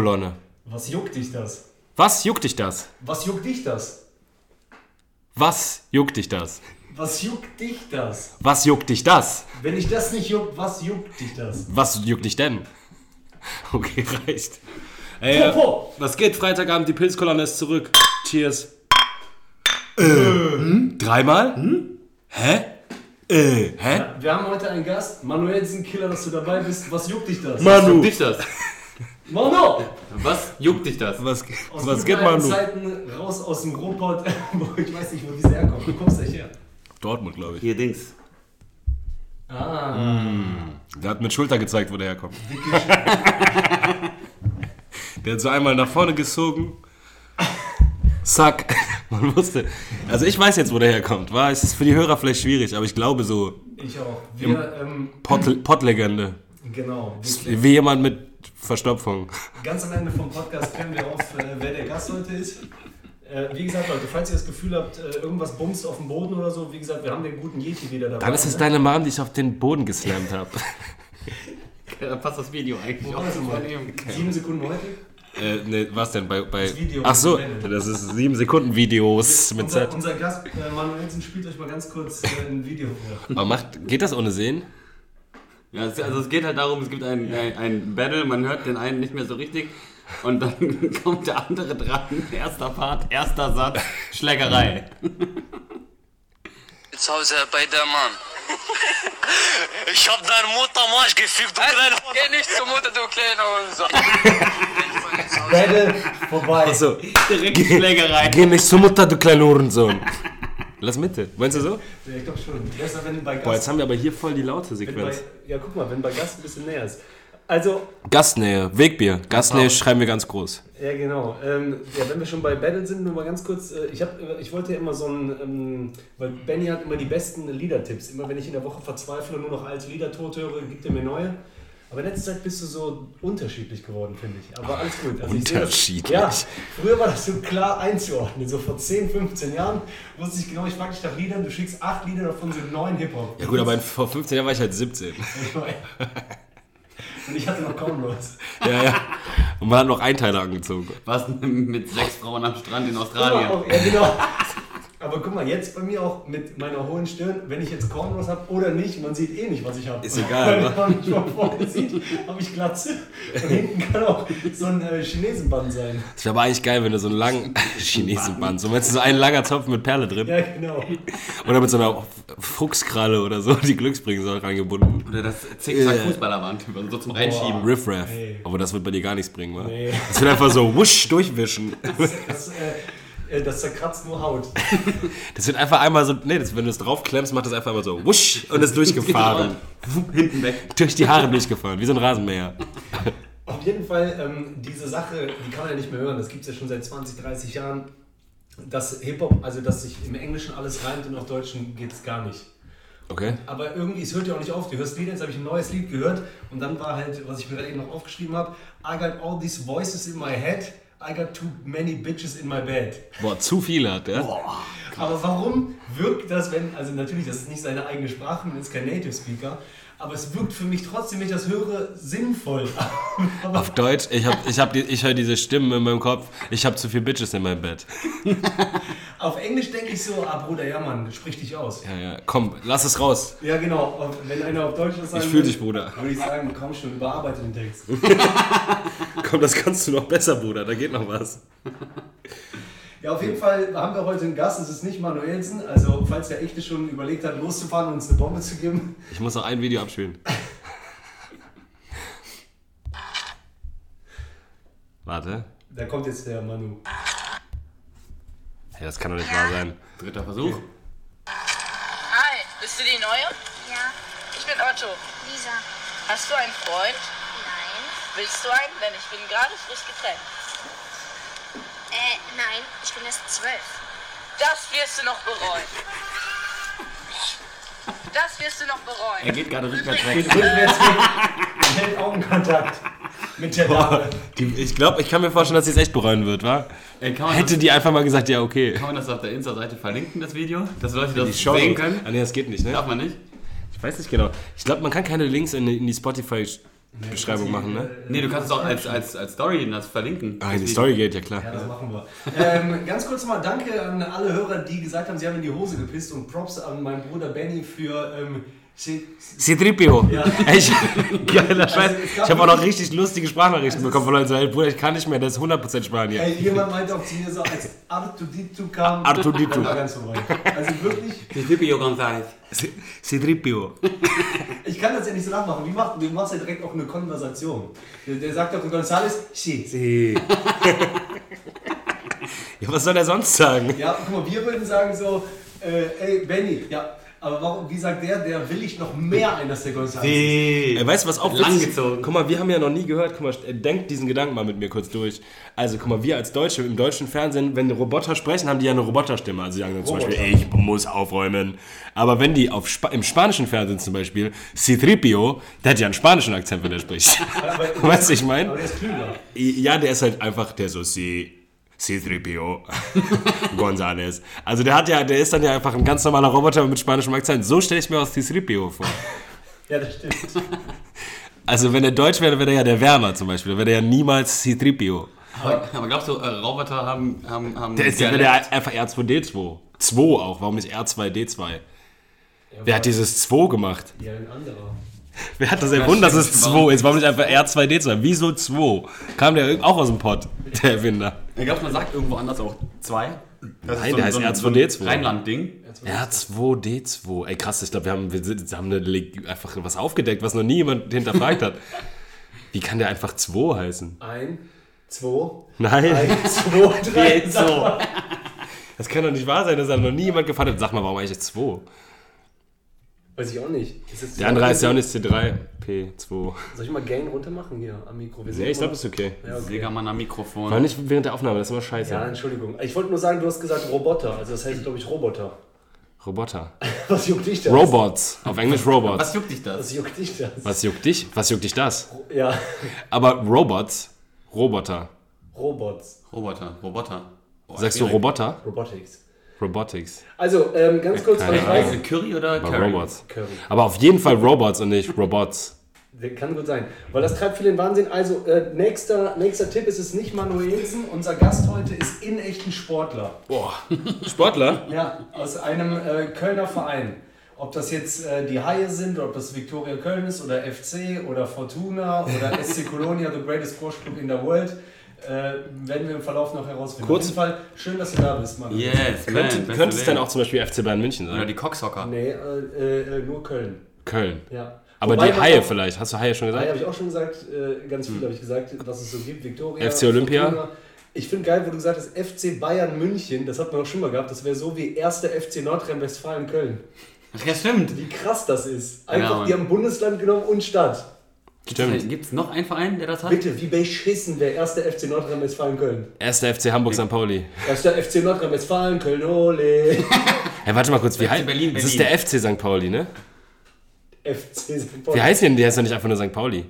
Kolonne. Was juckt dich das? Was juckt dich das? Was juckt dich das? Was juckt dich das? Was juckt dich das? Was juckt dich das? Wenn ich das nicht juckt, was juckt dich das? Was juckt dich denn? Okay, reicht. Ey, äh, Popo. was geht? Freitagabend, die Pilzkolonne ist zurück. Cheers. Äh, hm? Dreimal? Hä? Äh, hä? Wir haben heute einen Gast, Manuelsen Killer, dass du dabei bist. Was juckt dich das? Manu. Juckt dich das? Manu! Was juckt dich das? Was, Aus was geht, alten Manu? Zeiten raus aus dem Ruhrpott, wo ich weiß nicht, wo diese herkommt. Du kommst echt her. Dortmund, glaube ich. Hier Dings. Ah. Der hat mit Schulter gezeigt, wo der herkommt. der hat so einmal nach vorne gezogen. Zack. Man wusste. Also ich weiß jetzt, wo der herkommt. War, es ist für die Hörer vielleicht schwierig, aber ich glaube so Ich auch. Wir, ähm, Pott- Pottlegende. genau. Wie jemand mit Verstopfung. ganz am Ende vom Podcast klären wir auf, äh, wer der Gast heute ist. Äh, wie gesagt, Leute, falls ihr das Gefühl habt, äh, irgendwas bumst auf dem Boden oder so, wie gesagt, wir haben den guten Yeti wieder dabei. Dann ist es ne? deine Mom, die ich auf den Boden geslammt habe. Da passt das Video eigentlich auch war das zu mal? dem. Sieben Sekunden heute? äh, ne, was denn? Bei, bei Das Video Ach so, das ist 7 Sekunden Videos mit unser, Zeit. unser Gast äh, Manuelsen spielt euch mal ganz kurz äh, ein Video vor. Aber macht, geht das ohne Sehen? Ja, es, also es geht halt darum, es gibt ein, ein, ein Battle, man hört den einen nicht mehr so richtig und dann kommt der andere dran. Erster Part, erster Satz, Schlägerei. Zu Hause bei der Mann. Ich hab deine Mutter Marsch gefickt, du kleiner Geh nicht zur Mutter, du kleiner Hurensohn. Battle vorbei. Achso, Direkt Schlägerei. geh nicht zur Mutter, du kleiner Hurensohn. Lass Mitte. Meinst du so? Ja, ich glaube schon. Besser, wenn bei Gast. Boah, jetzt haben wir aber hier voll die laute wenn bei, Sequenz. ja, guck mal, wenn bei Gast ein bisschen näher ist. Also, Gastnähe, Wegbier. Gastnähe schreiben wir ganz groß. ja genau. Ähm, ja, wenn wir schon bei Battle sind, nur mal ganz kurz. Äh, ich, hab, äh, ich wollte ja immer so ein, ähm, weil Benny hat immer die besten Liedertipps. Immer wenn ich in der Woche verzweifle und nur noch alte Lieder tot höre, gibt er mir neue. Aber in letzter Zeit bist du so unterschiedlich geworden, finde ich. Aber alles gut. Also ich sehe das- Unterschiedlich. Ja, früher war das so klar einzuordnen. So vor 10, 15 Jahren wusste ich genau, ich frage dich nach Liedern, du schickst acht Lieder, davon sind neun Hip-Hop. Ja gut, aber in, vor 15 Jahren war ich halt 17. Und ich hatte noch kaum was. Ja, ja. Und man hat noch Einteiler angezogen. Was mit sechs Frauen am Strand in Australien. Ja, genau. Aber guck mal, jetzt bei mir auch mit meiner hohen Stirn, wenn ich jetzt Cornrows habe oder nicht, man sieht eh nicht, was ich habe. Ist egal, Weil wa? man mich von vorne sieht, habe ich Glatze. Und hinten kann auch so ein äh, Chinesenband sein. Das wäre aber eigentlich geil, wenn du so einen langen Chinesenband, so meinst du so ein langer Zopf mit Perle drin Ja, genau. oder mit so einer Fuchskralle oder so, die Glücksbringer reingebunden. Oder das Zickzack-Fußballerband, so zum Reinschieben. Riffraff. Aber das wird bei dir gar nichts bringen, wa? Nee. Das wird einfach so wusch durchwischen. Das, äh, äh, das zerkratzt nur Haut. Das wird einfach einmal so, nee, das, wenn du es draufklemmst, macht das einfach mal so wusch und ist durchgefahren. Hinten weg. Durch die Haare durchgefahren, wie so ein Rasenmäher. Auf jeden Fall, ähm, diese Sache, die kann man ja nicht mehr hören. Das gibt es ja schon seit 20, 30 Jahren. Dass Hip-Hop, also dass sich im Englischen alles reimt und auf Deutschen geht es gar nicht. Okay. Aber irgendwie, es hört ja auch nicht auf. Du hörst Lieder, jetzt habe ich ein neues Lied gehört und dann war halt, was ich mir gerade eben noch aufgeschrieben habe, I got all these voices in my head, I got too many bitches in my bed. Boah, zu viel hat, ja? Aber warum wirkt das, wenn, also natürlich, das ist nicht seine eigene Sprache, man ist kein Native Speaker, aber es wirkt für mich trotzdem, wenn ich das höre, sinnvoll. Auf Deutsch, ich, hab, ich, hab die, ich höre diese Stimmen in meinem Kopf, ich habe zu viel Bitches in meinem Bett. auf Englisch denke ich so, ah Bruder, ja Mann, sprich dich aus. Ja, ja, komm, lass es raus. Ja genau, Und wenn einer auf Deutsch das sagen Ich fühl will, dich, Bruder. Würde ich sagen, komm schon, überarbeite den Text. Komm, das kannst du noch besser, Bruder, da geht noch was. Ja, auf jeden Fall haben wir heute einen Gast, es ist nicht Manuelsen. Also, falls der Echte schon überlegt hat, loszufahren und uns eine Bombe zu geben. Ich muss noch ein Video abspielen. Warte. Da kommt jetzt der Manu. Hey, das kann doch nicht wahr sein. Dritter Versuch. Hi, bist du die Neue? Ja, Ich bin Otto. Lisa. Hast du einen Freund? Nein. Willst du einen? Denn ich bin gerade frisch getrennt. Äh, nein, ich bin erst zwölf. Das wirst du noch bereuen. Das wirst du noch Er bereuen. geht gerade rückwärts Geht weg. rückwärts weg und hält Augenkontakt mit der Dame. Die, ich glaube, ich kann mir vorstellen, dass sie es echt bereuen wird, wa? Ey, kann, man Hätte die einfach mal gesagt, ja, okay. das, kann man das auf der Insta-Seite verlinken, das Video? Dass Leute das Die Show sehen können? Ah, nee, das geht nicht, ne? Darf man nicht? Ich weiß nicht genau. Ich glaube, man kann keine Links in, die- in die Spotify Beschreibung machen, ne? Nee, du kannst es auch als, als, als Story das verlinken. Ah, die Story geht, ja klar. Ja, das machen wir. Ähm, ganz kurz mal Danke an alle Hörer, die gesagt haben, sie haben in die Hose gepisst und Props an meinen Bruder Benny für. Ähm, sie- C-Tripio. Ja. Ich, geiler Scheiß. Ich habe auch noch richtig lustige Sprachnachrichten bekommen von Leuten, sagen, hey, Bruder, ich kann nicht mehr, das ist 100% Spanier. Ey, jemand meinte auch zu mir so, als Artuditu kam, Artuditu. war ganz vorbei. Also wirklich, Die Fipio González. C-Tripio. ich kann das ja nicht so nachmachen. Wie machst, du machst ja direkt auch eine Konversation. Der, der sagt doch González, sí. Sí. Ja, was soll er sonst sagen? Ja, guck mal, wir würden sagen so, äh, ey, Benny, ja, aber warum, wie sagt der, der will ich noch mehr ein, dass der González ist. Ey, weißt du, was auch Langgezogen. Guck mal, wir haben ja noch nie gehört, guck mal, denkt diesen Gedanken mal mit mir kurz durch. Also, guck mal, wir als Deutsche im deutschen Fernsehen, wenn Roboter sprechen, haben die ja eine Roboterstimme. Also, sie sagen dann zum Roboter. Beispiel, ich muss aufräumen. Aber wenn die auf Spa im spanischen Fernsehen zum Beispiel, C-Tripio, der hat ja einen spanischen Akzent, wenn der spricht. Weißt du, ich meine? Aber der ist klüger. Ja, der ist halt einfach der so C. C-3PO González. Also der hat ja, der ist dann ja einfach ein ganz normaler Roboter mit spanischem Akzent. So stelle ich mir auch C-3PO vor. Ja, das stimmt. Also wenn er Deutsch wäre, wäre er ja der Werner zum Beispiel. Dann wäre er ja niemals C-3PO. Aber, aber glaubst du, äh, Roboter haben. haben, haben Der ist ja der einfach R2D2. 2 auch, warum nicht R2D2? Wer hat dieses 2 gemacht? Ja, ein anderer. Wer hat das erfunden, dass es stimmt. 2 ist? Warum nicht einfach R2D2? Wieso 2? Kam der auch aus dem Pott, der Erfinder? Ich glaube, man sagt irgendwo anders auch zwei. Das Nein, der heißt R2D2. Rheinland-Ding. R2D2. Ey, krass, ich glaube, wir haben, wir haben eine, einfach was aufgedeckt, was noch nie jemand hinterfragt hat. Wie kann der einfach 2 heißen? Ein, zwei, Nein, ein, zwei, drei. So. das kann doch nicht wahr sein, dass da noch nie jemand gefragt hat. Sag mal, warum eigentlich 2? Weiß ich auch nicht. Ist Der andere heißt ja auch nicht C3, P2. Soll ich mal Gain runter machen hier am Mikro? Wir sind Nee, ich glaube, ist okay. ja, okay. Segermann am Mikrofon. War nicht während der Aufnahme, das ist immer scheiße. ja, Entschuldigung. Ich wollte nur sagen, du hast gesagt Roboter. Also das heißt, glaube ich, Roboter. Roboter. Was juckt dich das? Robots. Auf Englisch Robots. Was juckt dich das? Was juckt dich das? Was juckt dich? Was juckt dich das? Ja, Aber Robots, Roboter. Robots. Roboter. Roboter. Boah, Sagst du. Roboter? Robotics. Robotics. Also, ähm, ganz kurz, weil ich keine weiß... Äh, Curry oder Aber Curry? Robots. Curry. Aber auf jeden Fall Robots und nicht Robots. Kann gut sein. Weil das treibt viel in Wahnsinn. Also, äh, nächster, nächster Tipp ist es nicht Manuelsen. Unser Gast heute ist in echten Sportler. Boah. Sportler? Ja, aus einem äh, Kölner Verein. Ob das jetzt äh, die Haie sind, oder ob das Viktoria Köln ist, oder FC, oder Fortuna, oder SC Colonia, the greatest Squash Club in the world, äh, werden wir im Verlauf noch herausfinden. Kurz- Auf jeden Fall, schön, dass du da bist, Mann. Yes, man. Könnte, beste könnte es denn auch zum Beispiel FC Bayern München Oder sein? die Cocksocker. Nee, äh, äh, nur Köln. Köln. Ja. Aber Wobei die man Haie auch- vielleicht. Hast du Haie schon Haie gesagt? habe ich auch schon gesagt, äh, ganz viel habe ich gesagt, was es so gibt. Viktoria, FC Olympia. Fortuna. Ich finde geil, wo du gesagt hast, FC Bayern München, das hat man auch schon mal gehabt, das wäre so wie erster FC Nordrhein-Westfalen Köln. Ach ja, stimmt. Wie krass das ist. Einfach, Mann. die haben Bundesland genommen und Stadt. Stimmt. Gibt es noch einen Verein, der das hat? Bitte, wie beschissen wäre erster FC Nordrhein-Westfalen Köln? Erster FC Hamburg St. Pauli. Erster FC Nordrhein-Westfalen Köln, ole. Hey, warte mal kurz, wie FC heißt Berlin, Das ist Berlin. der FC St. Pauli, ne? FC St. Wie Pauli. heißt denn? Der heißt doch nicht einfach nur St. Pauli.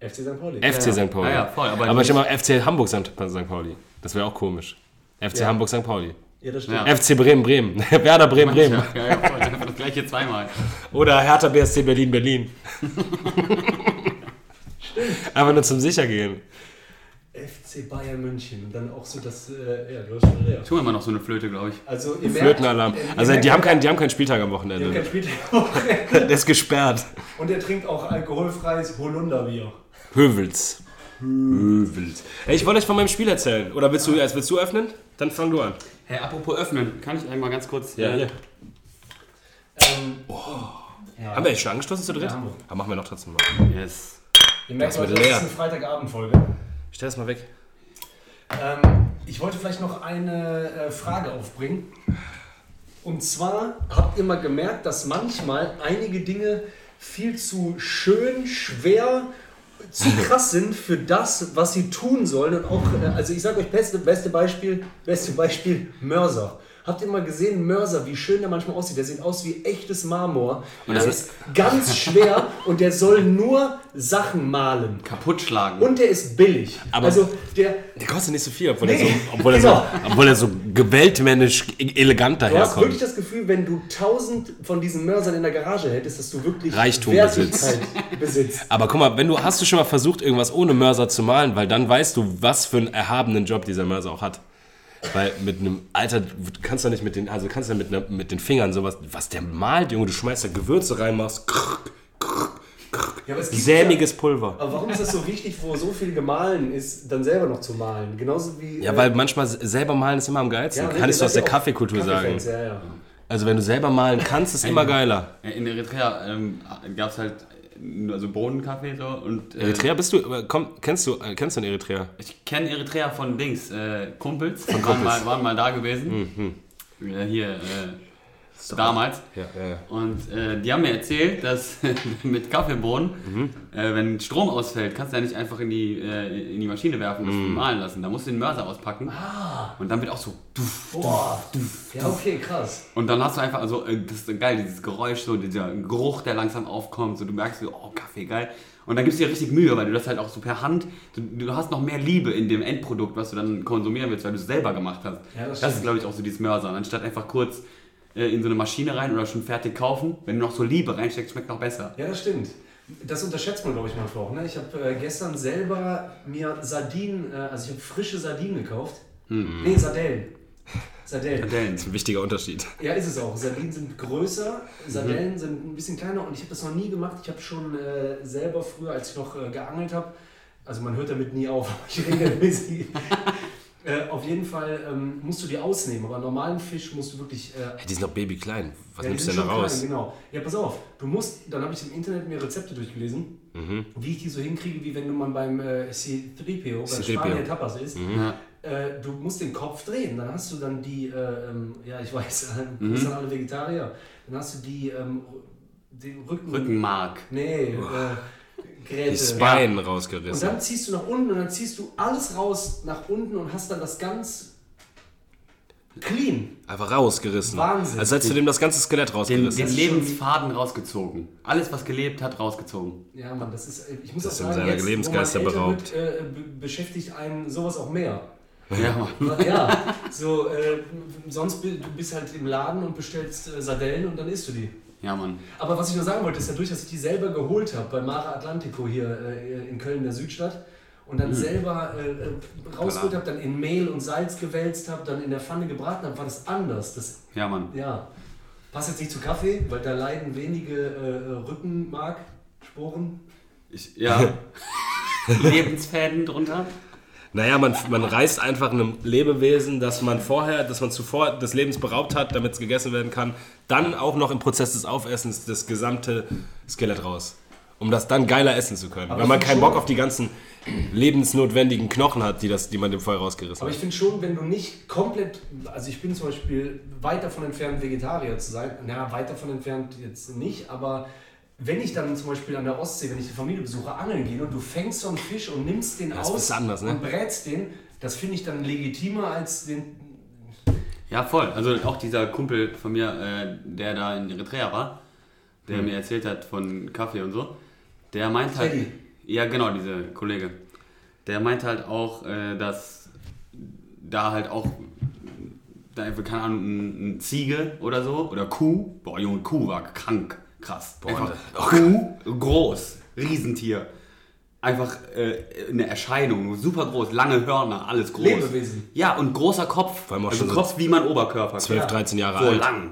FC St. Pauli. FC St. Pauli. Ja, ja, voll, aber aber ich mal FC Hamburg St. Pauli. Das wäre auch komisch. FC Ja. Hamburg St. Pauli. Ja, das stimmt. Ja. FC Bremen Bremen. Werder Bremen Bremen. Ja, ja, ja, voll. Das gleiche zweimal. Oder Hertha BSC Berlin Berlin. Einfach nur zum Sichergehen. FC Bayern München. Und dann auch so das, äh, ja, du hast schon recht. Tun wir mal noch so eine Flöte, glaube ich. Also, ihr merkt, Flötenalarm. äh, Also die haben, keinen, die haben keinen Spieltag am die haben kein Wochenende. Spiel am Wochenende. Der ist gesperrt. Und er trinkt auch alkoholfreies Holunderbier. Hövels. Hövels. Ey, ich wollte euch von meinem Spiel erzählen. Oder willst du, erst willst du öffnen? Dann fang du an. Hey, apropos öffnen, kann ich einmal ganz kurz. Ja, äh, hier. Ähm, Haben wir echt schon angeschlossen zu dritt? Ja, haben wir. Machen wir noch trotzdem mal. Yes. Ihr merkt, Leute, das ist eine Freitagabendfolge. Ich stell das mal weg. Ähm, ich wollte vielleicht noch eine äh, Frage aufbringen. Und zwar habt ihr mal gemerkt, dass manchmal einige Dinge viel zu schön, schwer, zu krass sind für das, was sie tun sollen. Und auch, äh, also ich sage euch, beste, beste Beispiel, beste Beispiel, Mörser. Habt ihr mal gesehen, Mörser, wie schön der manchmal aussieht? Der sieht aus wie echtes Marmor. Und der ist ganz schwer und der soll nur Sachen malen. Kaputt schlagen. Und der ist billig. Aber- also der, Der kostet nicht so viel, obwohl, er, Nee, so, obwohl, er, genau. so, obwohl er so gewaltmännisch elegant du hast wirklich daherkommt. das Gefühl, wenn du tausend von diesen Mörsern in der Garage hättest, dass du wirklich Reichtum Wertigkeit besitzt. Aber guck mal, wenn du hast du schon mal versucht, irgendwas ohne Mörser zu malen, weil dann weißt du, was für einen erhabenen Job dieser Mörser auch hat. Weil mit einem Alter, du kannst du nicht mit den, also kannst du mit, einer- mit den Fingern sowas, was der malt, Junge, du schmeißt da Gewürze rein, machst krrr, Ja, aber es gibt sämiges Pulver. Aber warum ist das so wichtig, wo so viel gemahlen ist, dann selber noch zu malen? Genauso wie. Ja, äh, weil manchmal selber malen ist immer am geilsten. ja, Kann ich ihr aus der ja Kaffeekultur sagen. Ja, ja. Also wenn du selber malen kannst, ist immer geiler. Ja, In Eritrea ähm, gab es halt also Bohnenkaffee so und äh, Eritrea bist du, äh, komm, kennst du, äh, kennst du in Eritrea? Ich kenne Eritrea von Dings, äh, Kumpels, von waren, mal, waren mal da gewesen. Ja, hier, äh, damals. Ja, ja, ja. Und äh, die haben mir erzählt, dass mit Kaffeebohnen, äh, wenn Strom ausfällt, kannst du ja nicht einfach in die, äh, in die Maschine werfen und das malen lassen. Da musst du den Mörser auspacken. Und dann wird auch so. duff, Boah. Ja, okay, krass. Und dann hast du einfach, also äh, das ist so geil, dieses Geräusch, so dieser Geruch, der langsam aufkommt. So, du merkst so, oh, Kaffee, geil. Und dann gibst du dir richtig Mühe, weil du das halt auch so per Hand, du, du hast noch mehr Liebe in dem Endprodukt, was du dann konsumieren willst, weil du es selber gemacht hast. Ja, das das ist, glaube ich, auch so dieses Mörser. Anstatt einfach kurz in so eine Maschine rein oder schon fertig kaufen, wenn du noch so Liebe reinsteckst, schmeckt noch besser. Ja, das stimmt. Das unterschätzt man, glaube ich, manchmal auch. Ne? Ich habe äh, gestern selber mir Sardinen, äh, also ich habe frische Sardinen gekauft. Nee, Sardellen. Sardellen. Sardellen. Das ist ein wichtiger Unterschied. Ja, ist es auch. Sardinen sind größer, Sardellen sind ein bisschen kleiner und ich habe das noch nie gemacht. Ich habe schon äh, selber früher, als ich noch äh, geangelt habe, also man hört damit nie auf, ich regelmäßig. Äh, auf jeden Fall ähm, musst du die ausnehmen, aber normalen Fisch musst du wirklich äh, Hey, die sind noch babyklein. Was ja, die nimmst du denn da schon raus? Klein, genau. Ja, pass auf. Du musst, dann habe ich im Internet mir Rezepte durchgelesen, Mhm. wie ich die so hinkriege, wie wenn du mal beim äh, C3PO, bei C3PO. Spanier Tapas isst. Ja. Äh, du musst den Kopf drehen, dann hast du dann die, äh, ähm, ja, ich weiß, äh, Mhm. das sind alle Vegetarier. Dann hast du die, ähm, den Rücken. Rückenmark. Nee, äh, Gräte. Die Spine Und rausgerissen. dann ziehst du nach unten und dann ziehst du alles raus nach unten und hast dann das ganz clean. Einfach rausgerissen. Wahnsinn. Als hättest du dem das ganze Skelett Den, rausgerissen. den ist Lebensfaden rausgezogen. Alles, was gelebt hat, rausgezogen. Ja, Mann, das ist, ich muss Das auch sagen, jetzt, wo man Lebensgeister älter beraubt. Wird, äh, be beschäftigt einen sowas auch mehr. Ja, Mann. Ja, so, äh, sonst du bist halt im Laden und bestellst äh, Sardellen und dann isst du die. Ja, Mann. Aber was ich nur sagen wollte, ist dadurch, dass ich die selber geholt habe bei Mare Atlantico hier äh, in Köln, der Südstadt, und dann selber äh, äh, rausgeholt habe, dann in Mehl und Salz gewälzt habe, dann in der Pfanne gebraten habe, war das anders. Das, Ja, Mann. ja, passt jetzt nicht zu Kaffee, weil da leiden wenige äh, Rückenmarksporen. Ich, ja. Lebensfäden drunter. Naja, man, man reißt einfach einem Lebewesen, das man vorher, das man zuvor des Lebens beraubt hat, damit es gegessen werden kann, dann auch noch im Prozess des Aufessens das gesamte Skelett raus. Um das dann geiler essen zu können. Aber Weil man keinen Bock auf die ganzen lebensnotwendigen Knochen hat, die, das, die man dem vorher rausgerissen Aber hat. ich finde schon, wenn du nicht komplett, also ich bin zum Beispiel weit davon entfernt, Vegetarier zu sein. Na, weit davon entfernt jetzt nicht, aber wenn ich dann zum Beispiel an der Ostsee, wenn ich die Familie besuche, angeln gehe und du fängst so einen Fisch und nimmst den Das aus anders, ne? und brätst den, das finde ich dann legitimer als den. Ja, voll. Also auch dieser Kumpel von mir, äh, der da in Eritrea war, der mir erzählt hat von Kaffee und so, der meint halt. Teddy. Ja, genau, dieser Kollege. Der meint halt auch, äh, dass da halt auch, da einfach, keine Ahnung, ein, ein Ziege oder so, oder Kuh, boah, Junge, Kuh war krank, krass. Boah, einfach, Kuh, groß, Riesentier. Einfach äh, eine Erscheinung, super groß, lange Hörner, alles groß. Lebewesen. Ja, und großer Kopf. Vor allem auch also schon so Kopf wie mein Oberkörper. 12, 13 Jahre so alt. lang,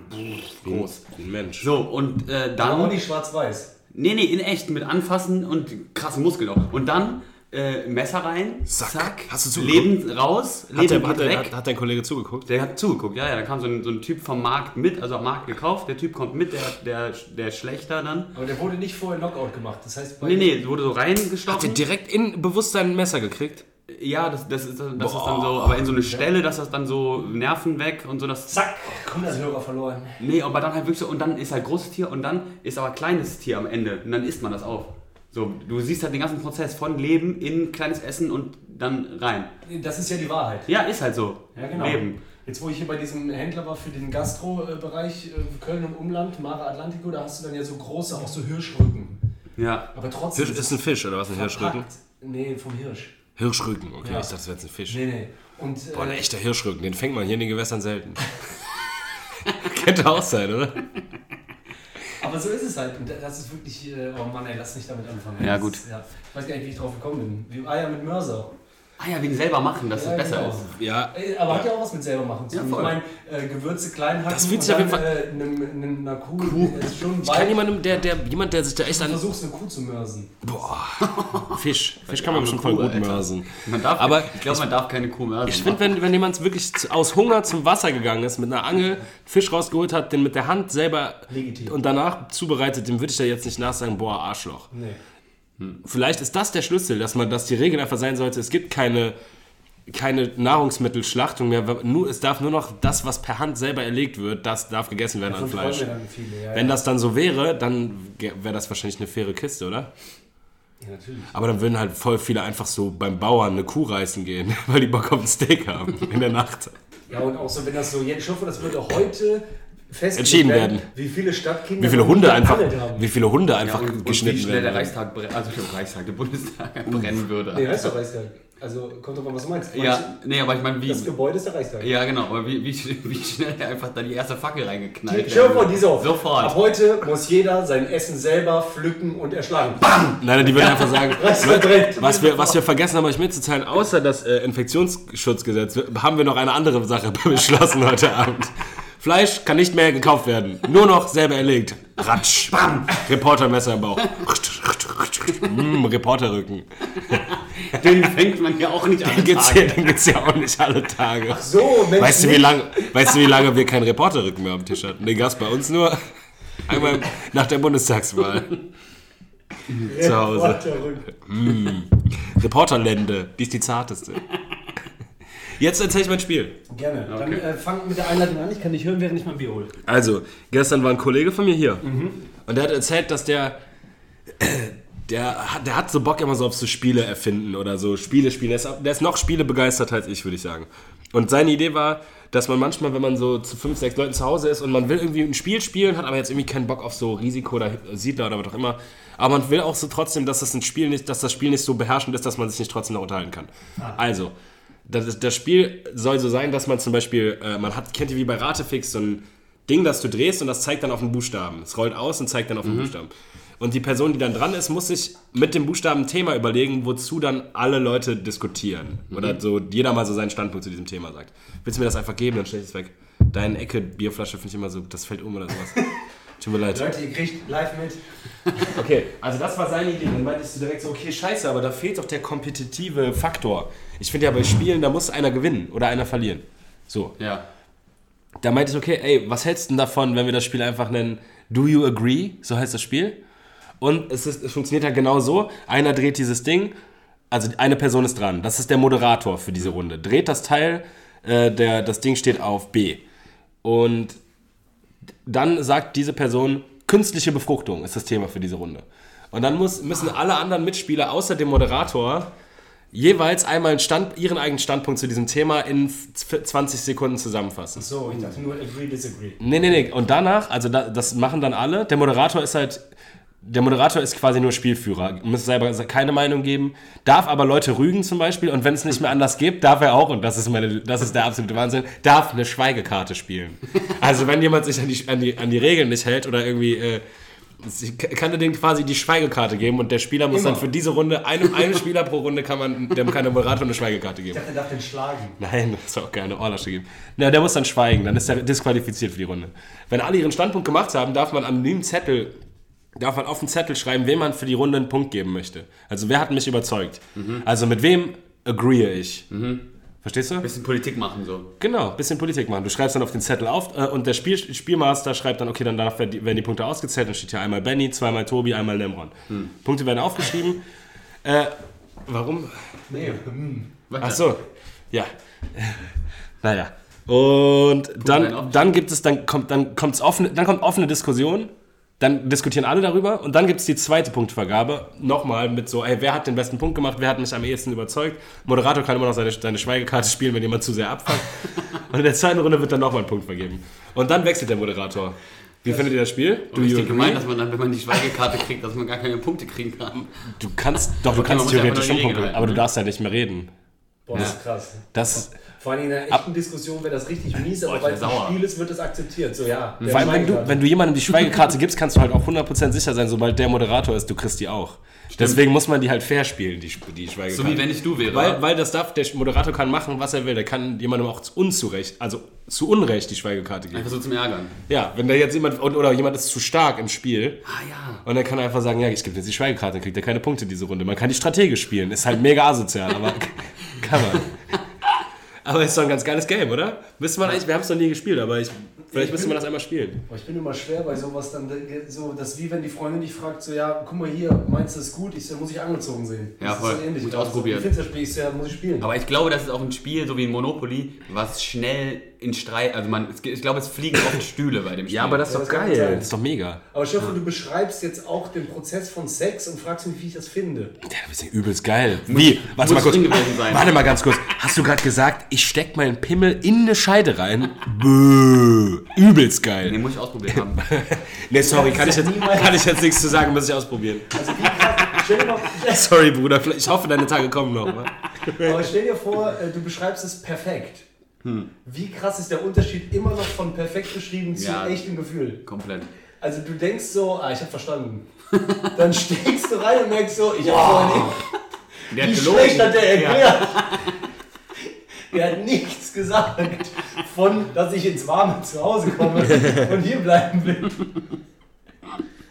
groß. Ein Mensch. So, und äh, Aber dann. auch nicht schwarz-weiß. Nee, nee, in echt, mit Anfassen und krassen Muskeln auch. Und dann äh, Messer rein, Zack. zack, Hast du zugeguckt? Leben raus, Hat, Leben der, geht hat, der, weg. hat, hat dein Kollege zugeguckt? Der hat zugeguckt, ja, ja, da kam so ein, so ein Typ vom Markt mit, also am Markt gekauft, der Typ kommt mit, der, der, der Schlechter dann. Aber der wurde nicht vorher Knockout gemacht. Das heißt, bei Nee, nee, wurde so Hat der reingestochen. direkt in Bewusstsein ein Messer gekriegt? Ja, das, das, ist, das ist dann so, aber in so eine Stelle, dass das dann so Nerven weg und so, das Zack, kommt das Hörer verloren. Nee, aber dann halt wirklich so, und dann ist halt großes Tier und dann ist aber kleines Tier am Ende und dann isst man das auf. So, du siehst halt den ganzen Prozess von Leben in kleines Essen und dann rein. Das ist ja die Wahrheit. Ja, ist halt so. Ja, genau. Leben. Jetzt, wo ich hier bei diesem Händler war für den Gastro-Bereich äh, Köln und Umland, Mare Atlantico, da hast du dann ja so große, auch so Hirschrücken. Ja. Aber trotzdem. Hirsch ist ein Fisch, oder was? Ein Hirschrücken? Nee, vom Hirsch. Hirschrücken, okay. Ja. Ich dachte, das wäre jetzt ein Fisch. Nee, nee. Und, Boah, ein äh, echter Hirschrücken, den fängt man hier in den Gewässern selten. Könnte auch sein, oder? aber so ist es halt. Und das ist wirklich. Äh, oh Mann, ey, lass nicht damit anfangen. Ja, Das gut. Ist, ja. Ich weiß gar nicht, wie ich drauf gekommen bin. Wie Eier mit Mörser. Ah ja, wegen selber machen, dass Ja, es besser genau. ist. Ja. Aber hat ja auch was mit selber machen zu Ja, tun. voll. ich meine, äh, Gewürze klein hacken Das fühlt sich auf jeden Fall- Äh, einer Kuh, ist schon Ich kann jemandem, der, der, jemand, der sich da echt Du an. versuchst eine Kuh zu mörsen. Boah, Fisch. Fisch kann man schon voll Kuh, gut Alter. mörsen. Man darf, Aber ich glaube, man darf keine Kuh mehr Ich finde, wenn, wenn jemand wirklich aus Hunger zum Wasser gegangen ist, mit einer Angel Fisch rausgeholt hat, den mit der Hand selber Legitim. und danach zubereitet, dem würde ich da jetzt nicht nachsagen, boah, Arschloch. Nee. Vielleicht ist das der Schlüssel, dass man, dass die Regel einfach sein sollte, es gibt keine, keine Nahrungsmittelschlachtung mehr. Nur, es darf nur noch das, was per Hand selber erlegt wird, das darf gegessen werden an Von Fleisch. viele, ja. Wenn das dann so wäre, dann wäre das wahrscheinlich eine faire Kiste, oder? ja, natürlich. Aber dann würden halt voll viele einfach so beim Bauern eine Kuh reißen gehen, weil die Bock auf ein Steak haben in der Nacht. Ja, und auch so, wenn das so, ich hoffe, das würde heute Entschieden werden. wie viele Stadtkinder Wie viele Hunde einfach, wie viele Hunde ja, einfach und, und wie geschnitten schnell der werden. Reichstag, bre- also der Reichstag, der Bundestag brennen würde. Nee, Reichstag, Reichstag. Also, kommt drauf an, was du meinst. ja, nee, aber ich meine, wie. Das Gebäude ist der Reichstag. Ja, genau, aber wie, wie, wie schnell einfach da die erste Fackel reingeknallt dir vor, wird. die so. Sofort. Ab heute muss jeder sein Essen selber pflücken und erschlagen. Bam! Nein, die würden einfach sagen, was wir, was wir vergessen haben, euch mitzuteilen, außer das äh, Infektionsschutzgesetz, haben wir noch eine andere Sache beschlossen heute Abend. Fleisch kann nicht mehr gekauft werden, nur noch selber erlegt. Ratsch, bam, Reportermesser im Bauch. Mm, Reporterrücken. Den fängt man ja auch nicht an. Den gibt's, ja, den gibt's ja auch nicht alle Tage. So, Mensch. Weißt du, wie lange, weißt du, wie lange wir keinen Reporterrücken mehr am Tisch hatten? Den gab's bei uns nur einmal nach der Bundestagswahl. zu Hause. Reporterlände, die ist die zarteste. Jetzt erzähl ich mein Spiel. Gerne. Dann Okay. äh, fang mit der Einleitung an. Ich kann nicht hören, während ich mein Bier hole. Also, gestern war ein Kollege von mir hier. Und der hat erzählt, dass der. Der hat, der hat so Bock immer so auf so Spiele erfinden oder so Spiele spielen. Der ist, der ist noch Spiele begeistert als ich, würde ich sagen. Und seine Idee war, dass man manchmal, wenn man so zu fünf, sechs Leuten zu Hause ist und man will irgendwie ein Spiel spielen, hat aber jetzt irgendwie keinen Bock auf so Risiko oder Siedler oder was auch immer. Aber man will auch so trotzdem, dass das ein Spiel nicht, dass das Spiel nicht so beherrschend ist, dass man sich nicht trotzdem noch unterhalten kann. Also, das, das Spiel soll so sein, dass man zum Beispiel, äh, man hat, kennt ihr wie bei Ratefix so ein Ding, das du drehst und das zeigt dann auf den Buchstaben. Es rollt aus und zeigt dann auf den Buchstaben. Und die Person, die dann dran ist, muss sich mit dem Buchstaben ein Thema überlegen, wozu dann alle Leute diskutieren. Oder so jeder mal so seinen Standpunkt zu diesem Thema sagt. Willst du mir das einfach geben, dann stell ich es weg. Deine Ecke Bierflasche finde ich immer so, das fällt um oder sowas. Tut mir leid. Leute, ihr kriegt live mit. Okay, also das war seine Idee. Dann meinte ich so direkt so, okay, scheiße, aber da fehlt doch der kompetitive Faktor. Ich finde ja bei Spielen, da muss einer gewinnen oder einer verlieren. So. Ja. Da meinte ich, okay, ey, was hältst du denn davon, wenn wir das Spiel einfach nennen Do You Agree? So heißt das Spiel. Und es, ist, es funktioniert halt genau so. Einer dreht dieses Ding, also eine Person ist dran. Das ist der Moderator für diese Runde. Dreht das Teil, äh, der, das Ding steht auf B. Und dann sagt diese Person, künstliche Befruchtung ist das Thema für diese Runde. Und dann muss, müssen alle anderen Mitspieler außer dem Moderator jeweils einmal Stand, ihren eigenen Standpunkt zu diesem Thema in f- 20 Sekunden zusammenfassen. So, ich dachte nur agree, disagree. Nee, nee, nee. Und danach, also da, das machen dann alle. Der Moderator ist halt, der Moderator ist quasi nur Spielführer. Muss selber keine Meinung geben, darf aber Leute rügen zum Beispiel. Und wenn es nicht mehr anders gibt, darf er auch, und das ist, meine, das ist der absolute Wahnsinn, darf eine Schweigekarte spielen. Also wenn jemand sich an die, an die, an die Regeln nicht hält oder irgendwie... Äh, sie- kann er denen quasi die Schweigekarte geben und der Spieler muss Immer. dann für diese Runde, einem, einem Spieler pro Runde kann man dem kann der Moderator eine Schweigekarte geben. Ich dachte, er darf den schlagen. Nein, das soll auch keine Ohrlasche geben. Na, der muss dann schweigen, dann ist er disqualifiziert für die Runde. Wenn alle ihren Standpunkt gemacht haben, darf man anonym Zettel, darf man auf den Zettel schreiben, wem man für die Runde einen Punkt geben möchte. Also wer hat mich überzeugt? Also mit wem agree ich? Verstehst du? Bisschen Politik machen so. Genau, bisschen Politik machen. Du schreibst dann auf den Zettel auf äh, und der Spiel, Spielmaster schreibt dann, okay, dann darf, werden die- Punkte ausgezählt. Dann steht hier einmal Benny, zweimal Tobi, einmal Lemron. Punkte werden aufgeschrieben. Äh, warum? Nee, hm. Ach so, ja. Naja. Und dann, dann gibt es, dann kommt, dann kommt's offene, dann kommt offene Diskussion. Dann diskutieren alle darüber und dann gibt es die zweite Punktvergabe. Nochmal mit so, ey, wer hat den besten Punkt gemacht, wer hat mich am ehesten überzeugt. Moderator kann immer noch seine, seine Schweigekarte spielen, wenn jemand zu sehr abfuckt. und in der zweiten Runde wird dann nochmal ein Punkt vergeben. Und dann wechselt der Moderator. Wie findet ihr das Spiel? Do you Richtig agree? gemein, dass man dann, wenn man die Schweigekarte kriegt, dass man gar keine Punkte kriegen kann. Du kannst, doch, du Okay, kannst theoretisch schon Punkte, aber du halten, darfst ja nicht mehr reden. Boah, das ist krass. Das, Vor allem in einer echten Diskussion wäre das richtig mies, aber weil es ein. Spiel ist, wird es akzeptiert. So, ja. vor allem, wenn du, wenn du jemandem die Schweigekarte gibst, kannst du halt auch 100% sicher sein, sobald der Moderator ist, du kriegst die auch. Deswegen muss man die halt fair spielen, die, die Schweigekarte. So wie wenn ich du wäre. Weil, weil das darf, der Moderator kann machen, was er will. Der kann jemandem auch zu unzurecht, also zu Unrecht die Schweigekarte geben. Einfach so zum Ärgern. Ja, wenn da jetzt jemand, oder jemand ist zu stark im Spiel Ah ja. und dann kann er einfach sagen, ja, ich gebe jetzt die Schweigekarte, dann kriegt er keine Punkte diese Runde. Man kann die strategisch spielen, ist halt mega asozial, aber kann man. Aber ist doch ein ganz geiles Game, oder? Müsste man eigentlich, wir haben es noch nie gespielt, aber ich, vielleicht müsste man das einmal spielen. Ich bin immer schwer bei sowas dann, so, das ist wie wenn die Freundin dich fragt, so, ja, guck mal hier, meinst du das ist gut? Ich so, muss ich angezogen sehen. Ja, Das ist voll. so ähnlich. Muss Also, ausprobieren. Ich finde das Spiel, ich so, ja, muss ich spielen. Aber ich glaube, das ist auch ein Spiel, so wie ein Monopoly, was schnell in Streit. Also man, ich glaube, es fliegen oft Stühle bei dem Spiel. Ja, aber das ist Ja, doch das geil. sein. Das ist doch mega. Aber Stefan, du beschreibst jetzt auch den Prozess von Sex und fragst mich, wie ich das finde. Ja, du bist ja übelst geil. Wie? Warte muss mal kurz. Warte mal ganz kurz. Hast du gerade gesagt, ich steck meinen Pimmel in eine Scheide rein? Böö. Übelst geil. Den muss ich ausprobiert haben. Nee, sorry, kann ich, jetzt, kann ich jetzt nichts zu sagen, muss ich ausprobieren. Mal, Sorry, Bruder, ich hoffe, deine Tage kommen noch. ne? aber stell dir vor, äh, du beschreibst es perfekt. Hm. Wie krass ist der Unterschied immer noch von perfekt beschrieben zu Ja. echtem Gefühl? Komplett. Also du denkst so, ah, ich habe verstanden. Dann steigst du rein und merkst so, ich habe vorher nicht. Wie schlecht hat der erklärt? Der hat nichts gesagt von, dass ich ins warme Zuhause komme und hier bleiben will.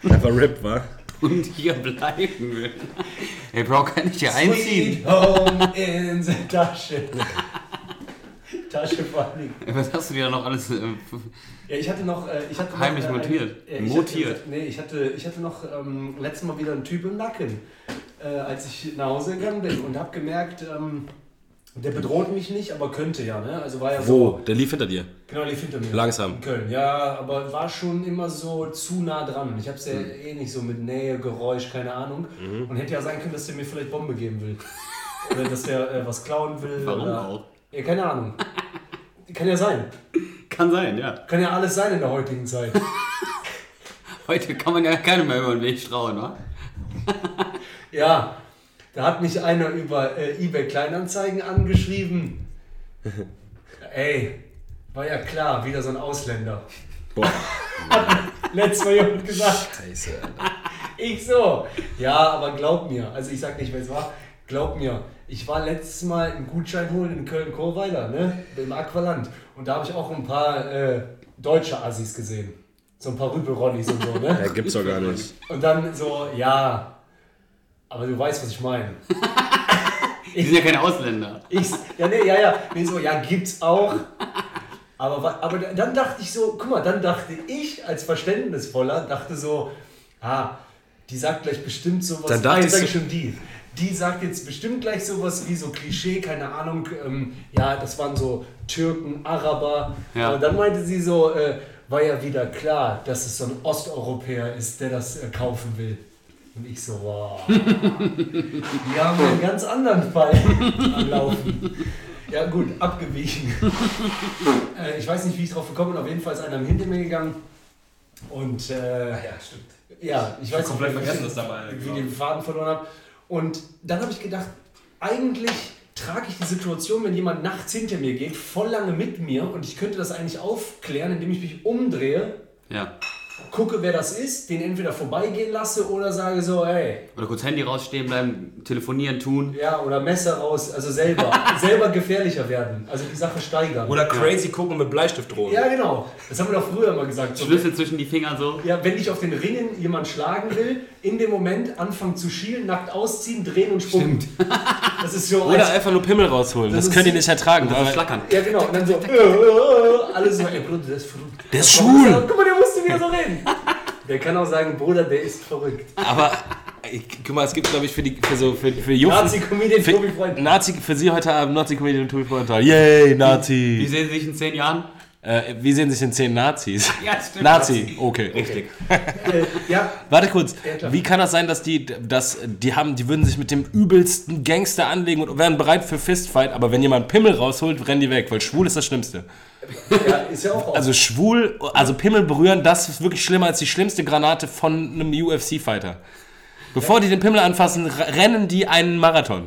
Einfach RIP, wa? Und hier bleiben will. Hey Bro, kann ich hier einziehen? Sweet home in the Tasche. Tasche vor allen Dingen. Was hast du dir da noch alles... Äh, Ja, ich hatte noch. Äh, ich hatte Heimlich noch, montiert. Äh, ich Motiert. Hatte, nee, ich hatte, ich hatte noch ähm, letztes Mal wieder einen Typ im Nacken, äh, als ich nach Hause gegangen bin und habe gemerkt, ähm, der bedroht mich nicht, aber könnte ja. Ne? Also war ja Wo? so. Der lief hinter dir. Genau, lief hinter mir. Langsam. In Köln, ja, aber war schon immer so zu nah dran. Ich habe es ja Hm. eh nicht so mit Nähe, Geräusch, keine Ahnung. Mhm. Und hätte ja sein können, dass der mir vielleicht Bombe geben will. Oder dass der äh, was klauen will. Warum oder, auch? Ja, keine Ahnung. Kann ja sein. kann sein, ja. Kann ja alles sein in der heutigen Zeit. Heute kann man ja keinem mehr über den Weg trauen, wa? Ja, da hat mich einer über äh, eBay Kleinanzeigen angeschrieben. Ey, war ja klar, wieder so ein Ausländer. Boah. Letztes Mal jemand gesagt. Scheiße. Ich so. Ja, aber glaub mir, also ich sag nicht, wer es war, glaub mir, ich war letztes Mal einen Gutschein holen in Köln-Chorweiler, ne, im Aqualand. Und da habe ich auch ein paar äh, deutsche Assis gesehen. So ein paar Rüpelronnis und so, ne? Ja, gibt's doch gar nicht. Und dann so, ja, aber du weißt, was ich meine. Die sind ja keine Ausländer. Ich, ja, nee, ja, ja. Nee, so, ja, gibt's auch. Aber, aber dann dachte ich so, guck mal, dann dachte ich als Verständnisvoller, dachte so, ah, die sagt gleich bestimmt sowas. Dann dachte Nein, ich so- ich schon die. Die sagt jetzt bestimmt gleich sowas wie so Klischee, keine Ahnung, ähm, ja, das waren so Türken, Araber. Ja. Und dann meinte sie so, äh, war ja wieder klar, dass es so ein Osteuropäer ist, der das äh, kaufen will. Und ich so, wow. Wir haben einen ganz anderen Fall am Laufen. Ja gut, abgewichen. äh, ich weiß nicht, wie ich drauf gekommen bin. Auf jeden Fall ist einer hinter mir gegangen. Und äh, ja, stimmt. Ja, ich weiß komplett nicht, wie- vergessen, dass dabei wie ich den Faden verloren habe. Und dann habe ich gedacht, eigentlich trage ich die Situation, wenn jemand nachts hinter mir geht, voll lange mit mir und ich könnte das eigentlich aufklären, indem ich mich umdrehe, Ja. Gucke, wer das ist, den entweder vorbeigehen lasse oder sage so, hey, Oder kurz Handy rausstehen bleiben, telefonieren, tun. Ja, oder Messer raus, also selber, selber gefährlicher werden, also die Sache steigern. Oder crazy gucken mit Bleistift drohen. ja, genau. Das haben wir doch früher mal gesagt. So, Schlüssel zwischen die Finger so. ja, wenn dich auf den Ringen jemand schlagen will, in dem Moment anfangen zu schielen, nackt ausziehen, drehen und spucken. Das ist so. Oder als- einfach nur Pimmel rausholen. Das, Das ist- können die nicht ertragen. So aber- schlackern. ja, genau. Und dann so, äh, äh, alle so, ey Bruder, der ist verrückt. Der ist schwul. Guck mal, der wieder so reden. Der kann auch sagen, Bruder, der ist verrückt. Aber ich, guck mal, es gibt, glaube ich, für die für so für, für Jungs. Nazi-Comedian für, Tobi Freund. Nazi für Sie heute Abend Nazi-Comedian Tobi Freund. Yay, Nazi. Wie sehen Sie sich in zehn Jahren? Äh, wie sehen sich in zehn Nazis? Ja, stimmt. Nazi, okay. Richtig. Äh, ja, Warte kurz. Ja, wie kann das sein, dass die, dass die haben, die würden sich mit dem übelsten Gangster anlegen und wären bereit für Fistfight, aber wenn jemand Pimmel rausholt, rennen die weg, weil schwul ist das Schlimmste. ja, ist ja auch oft. Also schwul, also Pimmel berühren, das ist wirklich schlimmer als die schlimmste Granate von einem UFC-Fighter. Bevor die den Pimmel anfassen, rennen die einen Marathon.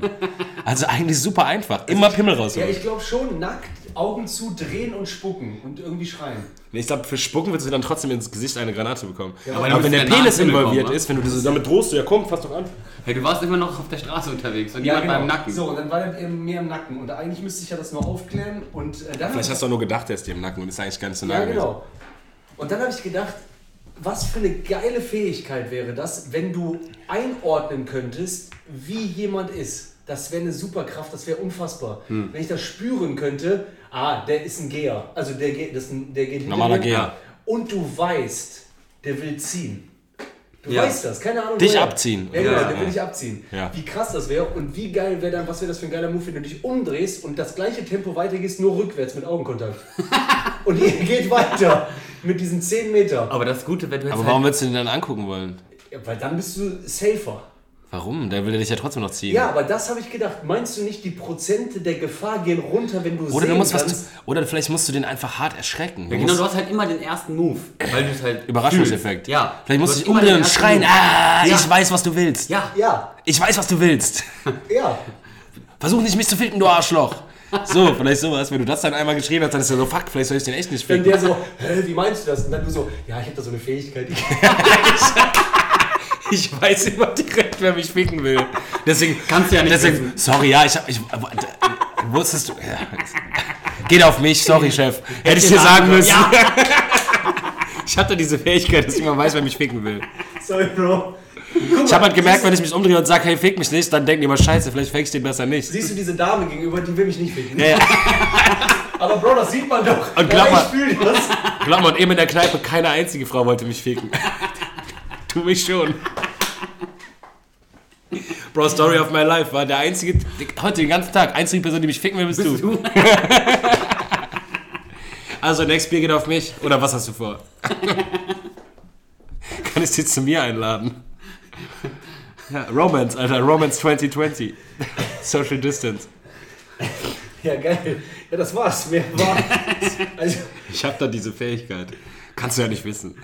Also eigentlich super einfach. Immer Pimmel ja, rausholen. ich glaube schon, nackt, Augen zu, drehen und spucken und irgendwie schreien. Ich glaube, für Spucken würdest du dann trotzdem ins Gesicht eine Granate bekommen. aber aber du wenn der ja Penis involviert kommen, ist, wenn du diese, damit drohst, du ja komm, fass doch an. Hey, du warst immer noch auf der Straße unterwegs und jemand beim Nacken. So, und dann war der eben mehr im Nacken. Und eigentlich müsste ich ja das nur aufklären. Und äh, dann Vielleicht hast du auch nur gedacht, der ist dir im Nacken und ist eigentlich gar nicht so nah Ja, gewesen. genau. Und dann habe ich gedacht, was für eine geile Fähigkeit wäre das, wenn du einordnen könntest, wie jemand ist. Das wäre eine Superkraft, das wäre unfassbar. Hm. Wenn ich das spüren könnte, ah, der ist ein Geher. Also der, geht- das ist ein, der geht Normaler. Geher. Und du weißt, der will ziehen. Du Ja. weißt das, keine Ahnung. Dich woher. abziehen. Ja, genau, Ja, der will ja. dich abziehen. Ja. Wie krass das wäre und wie geil wäre dann, was wäre das für ein geiler Move, wenn du dich umdrehst und das gleiche Tempo weitergehst, nur rückwärts mit Augenkontakt. und ihr geht weiter mit diesen 10 Meter. Aber das Gute, wenn du jetzt Aber halt warum würdest du den dann angucken wollen? Ja, weil dann bist du safer. Warum? Der will dich ja trotzdem noch ziehen. Ja, aber das habe ich gedacht. Meinst du nicht, die Prozente der Gefahr gehen runter, wenn du Oder, sehen du musst was, kannst? oder vielleicht musst du den einfach hart erschrecken. Du Ja, genau, du hast halt immer den ersten Move. Weil du es halt. Überraschungseffekt. Ja. Vielleicht musst du dich umdrehen und schreien, Move. ah, Ja. ich weiß, was du willst. Ja. Ja, Ich weiß, was du willst. ja. Versuch nicht, mich zu ficken, du Arschloch. So, vielleicht sowas. Wenn du das dann einmal geschrieben hast, dann ist er so, fuck, vielleicht soll ich den echt nicht Wenn ficken. der so, hä, wie meinst du das? Und dann du so, ja, ich habe da so eine Fähigkeit. Ich, weiß immer direkt, wer mich ficken will. Deswegen, Kannst du ja nicht deswegen, wissen. sorry, ja, ich hab, ich, wusstest du, ja, geht auf mich, sorry, Chef. Hätte ich dir sagen müssen. Ja. Ich hatte diese Fähigkeit, dass ich immer weiß, wer mich ficken will. sorry, Bro. Ich habe halt gemerkt, wenn ich mich umdrehe und sage, hey, fick mich nicht, dann denken die immer, scheiße, vielleicht fick ich den besser nicht. Siehst du diese Dame gegenüber, die will mich nicht ficken. Ja, ja. Aber Bro, das sieht man doch. Und Ja, glaub mal- ich fühle das. Glaub mal, und eben in der Kneipe, keine einzige Frau wollte mich ficken. Tu mich schon. Bro, Story of my life war der einzige, heute den ganzen Tag, einzige Person, die mich ficken will, bist, du. Du? Also, next Bier geht auf mich. Oder was hast du vor? Kann ich dich zu mir einladen? Ja, Romance, Alter, Romance 2020. Social Distance. Ja, geil. Ja, das war's. Mehr war. Also, Ich hab da diese Fähigkeit. Kannst du ja nicht wissen.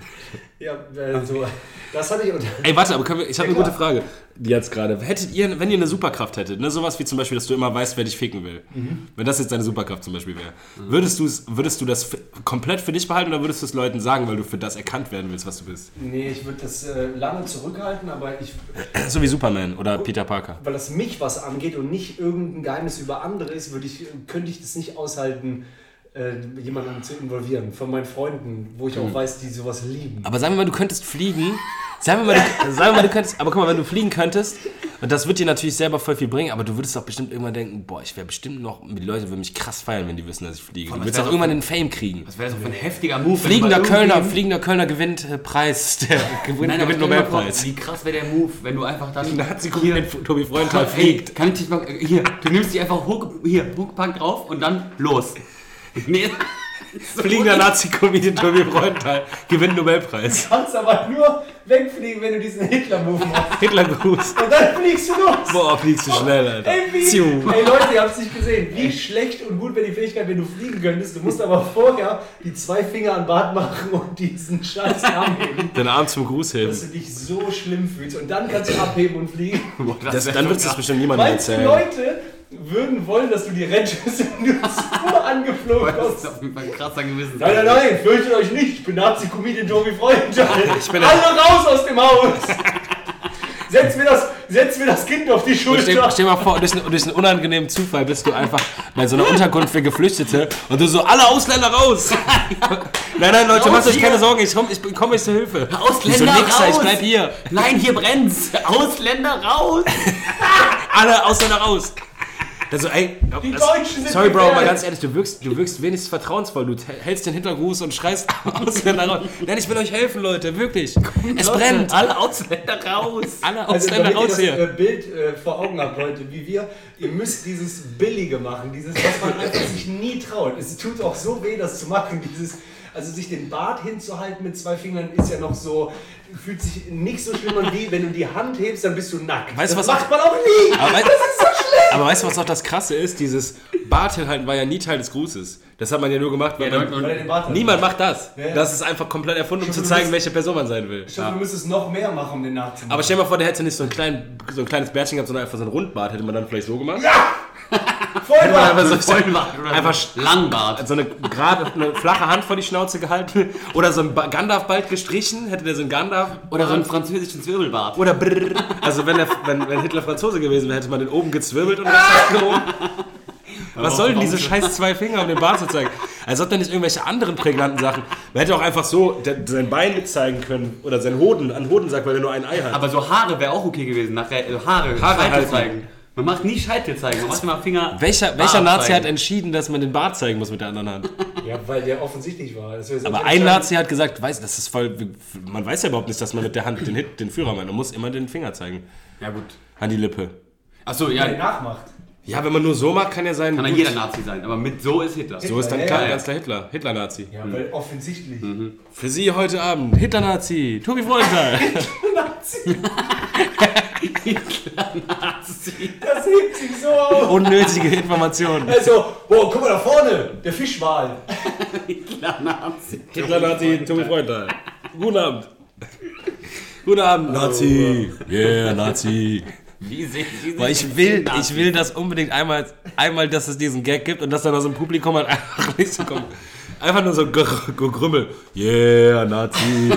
ja, also, das hatte ich. Und Ey, warte, aber wir, ich habe Ja, eine klar. gute Frage. Die jetzt gerade. Hättet ihr, wenn ihr eine Superkraft hättet, ne, sowas wie zum Beispiel, dass du immer weißt, wer dich ficken will. Mhm. Wenn das jetzt deine Superkraft zum Beispiel wäre, würdest, du's, würdest du das komplett für dich behalten oder würdest du es Leuten sagen, weil du für das erkannt werden willst, was du bist? nee, ich würde das äh, lange zurückhalten, aber ich. So wie Superman oder Peter Parker. Weil das mich was angeht und nicht irgendein Geheimnis über andere ist, würde ich, könnte ich das nicht aushalten, äh, jemanden zu involvieren. Von meinen Freunden, wo ich auch weiß, die sowas lieben. Aber sagen wir mal, du könntest fliegen. Sagen wir mal, du, sagen wir mal, du könntest. Aber guck mal, wenn du fliegen könntest, und das wird dir natürlich selber voll viel bringen, aber du würdest doch bestimmt irgendwann denken, boah, ich wäre bestimmt noch. Die Leute würden mich krass feiern, wenn die wissen, dass ich fliege. Du würdest auch irgendwann den Fame kriegen. Das wäre so ein heftiger Move. Fliegender Kölner, fliegender Kölner gewinnt äh, Preis. Der gewinnt, Nein, gewinnt Nobelpreis. Wie krass wäre der Move, wenn du einfach dann. Da hat sie Comedian Tobi Freundtal fliegt. Kann ich dich mal. Hier, du nimmst die einfach hoch, hier, Hookbank drauf und dann los. Nee. Fliegender Nazi-Comedian Tobi Freundtal gewinnt Nobelpreis. Du kannst aber nur wegfliegen, wenn du diesen Hitler-Move machst. Hitlergruß. Und dann fliegst du los. Boah, fliegst du schnell, Alter. Ey, wie, ey Leute, ihr habt es nicht gesehen. Wie schlecht und gut wäre die Fähigkeit, wenn du fliegen könntest. Du musst aber vorher die zwei Finger an Bart machen und diesen scheiß Arm heben, Den Arm zum Gruß dass heben. du dich so schlimm fühlst. Und dann kannst du abheben und fliegen. Boah, Das, wär dann wird es bestimmt niemandem erzählen. Leute würden wollen, dass du die rettest, wenn du so angeflogen Das kommst? ist auf jeden Fall ein krasser Gewissen. Nein, nein, nein, fürchtet euch nicht. Ich bin Nazi-Comedian. Ich bin Alle raus aus dem Haus. Setz mir, das, setz mir das Kind auf die Stell, Schulter. stell mal vor, durch einen, durch einen unangenehmen Zufall bist du einfach bei so einer Unterkunft für Geflüchtete und du so, alle Ausländer raus! nein, nein, Leute, Raus macht euch keine Sorgen, ich komme ich komm euch zur Hilfe. Ausländer ich so, Nixer, ich raus! bleib hier. Nein, hier brennt's! Ausländer raus! Alle Ausländer raus! Also, ey, Die das- Deutschen sind Sorry, Bro, mal gefährlich. ganz ehrlich, du wirkst, du wirkst wenigstens vertrauensvoll. Du hältst den Hintergruß und schreist Ausländer raus. Nein, ich will euch helfen, Leute, wirklich. Es brennt. Alle Ausländer raus. Alle Also, Ausländer ihr raus das hier. äh, Bild äh, vor Augen habt, Leute, wie wir, ihr müsst dieses Billige machen, dieses, was man einfach sich nie traut. Es tut auch so weh, das zu machen, dieses, also sich den Bart hinzuhalten mit zwei Fingern ist ja noch so, fühlt sich nicht so schlimm an wie, wenn du die Hand hebst, dann bist du nackt. Weißt du, das was macht man auch nie. Aber, das ist so. Aber weißt du, was auch das Krasse ist? Dieses Bart hinhalten war ja nie Teil des Grußes. Das hat man ja nur gemacht, weil Ja, man, niemand macht das. Ja, ja. Das ist einfach komplett erfunden, um zu zeigen, welche Person man sein will. Ich hoffe, du müsstest noch mehr machen, um den nachzumachen. Aber stell dir mal vor, der hätte nicht so ein, klein, so ein kleines Bärtchen gehabt, sondern einfach so ein Rundbart. Hätte man dann vielleicht so gemacht? Vollbart. Einfach so, Vollbart oder einfach so. Langbart. so eine gerade eine flache Hand vor die Schnauze gehalten oder so ein Gandalf bald gestrichen, hätte der so ein Gandalf Oder so einen französischen Zwirbelbart. oder brrr. Also wenn, der, wenn, wenn Hitler Franzose gewesen wäre, hätte man den oben gezwirbelt und abgehoben. Was soll denn diese scheiß zwei Finger, um den Bart zu zeigen? Als ob da nicht irgendwelche anderen prägnanten Sachen. Man hätte auch einfach so sein Bein zeigen können oder sein Hoden, an Hodensack, weil er nur ein Ei hat. Aber so Haare wäre auch okay gewesen. Nachher, also Haare, Haare halten. zeigen. Man macht nie Scheitel zeigen, man macht immer Finger. welcher welcher Nazi zeigen. hat entschieden, dass man den Bart zeigen muss mit der anderen Hand? Ja, weil der offensichtlich war. Das wäre so Aber ein Nazi hat gesagt, weiß, das ist voll. Man weiß ja überhaupt nicht, dass man mit der Hand den, Hit, den Führer meint. Man muss immer den Finger zeigen. Ja, gut. An die Lippe. Achso, ja, nachmacht. Ja, wenn man nur so macht, kann ja sein. kann ja jeder Nazi sein, aber mit so ist Hitler. So ist dann Ja, klar, ja. ganz klar Hitler. Hitler-Nazi. Ja, weil offensichtlich. Für Sie heute Abend Hitler-Nazi. Tobi Freundal. Das hebt sich so auf. Unnötige Informationen. Also, boah, guck mal da vorne, der Fischwal. Nazi. Hitler-Nazi, Tobi Freundal. Guten Abend. Guten Abend, Nazi. Yeah, Nazi. Wie sehen Sie Weil ich will, ich will das unbedingt einmal, einmal, dass es diesen Gag gibt und dass dann aus dem Publikum halt einfach nicht so kommt. Einfach nur so gegrümmel. Yeah, Nazi.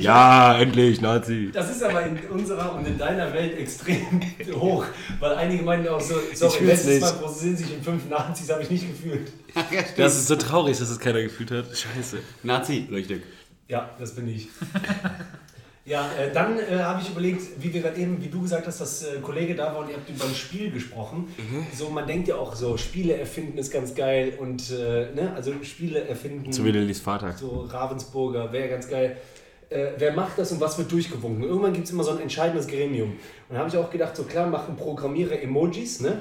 Ja, endlich, Nazi. Das ist aber in unserer und in deiner Welt extrem hoch, weil einige meinen auch so, Ich sorry, letztes Mal nicht. prozessieren sich in fünf Nazis, habe ich nicht gefühlt. Das ist so traurig, dass es keiner gefühlt hat. Scheiße. Nazi, richtig. Ja, das bin ich. Ja, äh, dann äh, habe ich überlegt, wie wir gerade eben, wie du gesagt hast, dass äh, ein Kollege da war und ihr habt über ein Spiel gesprochen. Mhm. So, man denkt ja auch so, Spiele erfinden ist ganz geil und, äh, ne, also Spiele erfinden. So wie Lillys Vater. So Ravensburger, wäre ganz geil. Äh, wer macht das und was wird durchgewunken? Irgendwann gibt es immer so ein entscheidendes Gremium. Und da habe ich auch gedacht, so klar machen Programmierer Emojis, ne?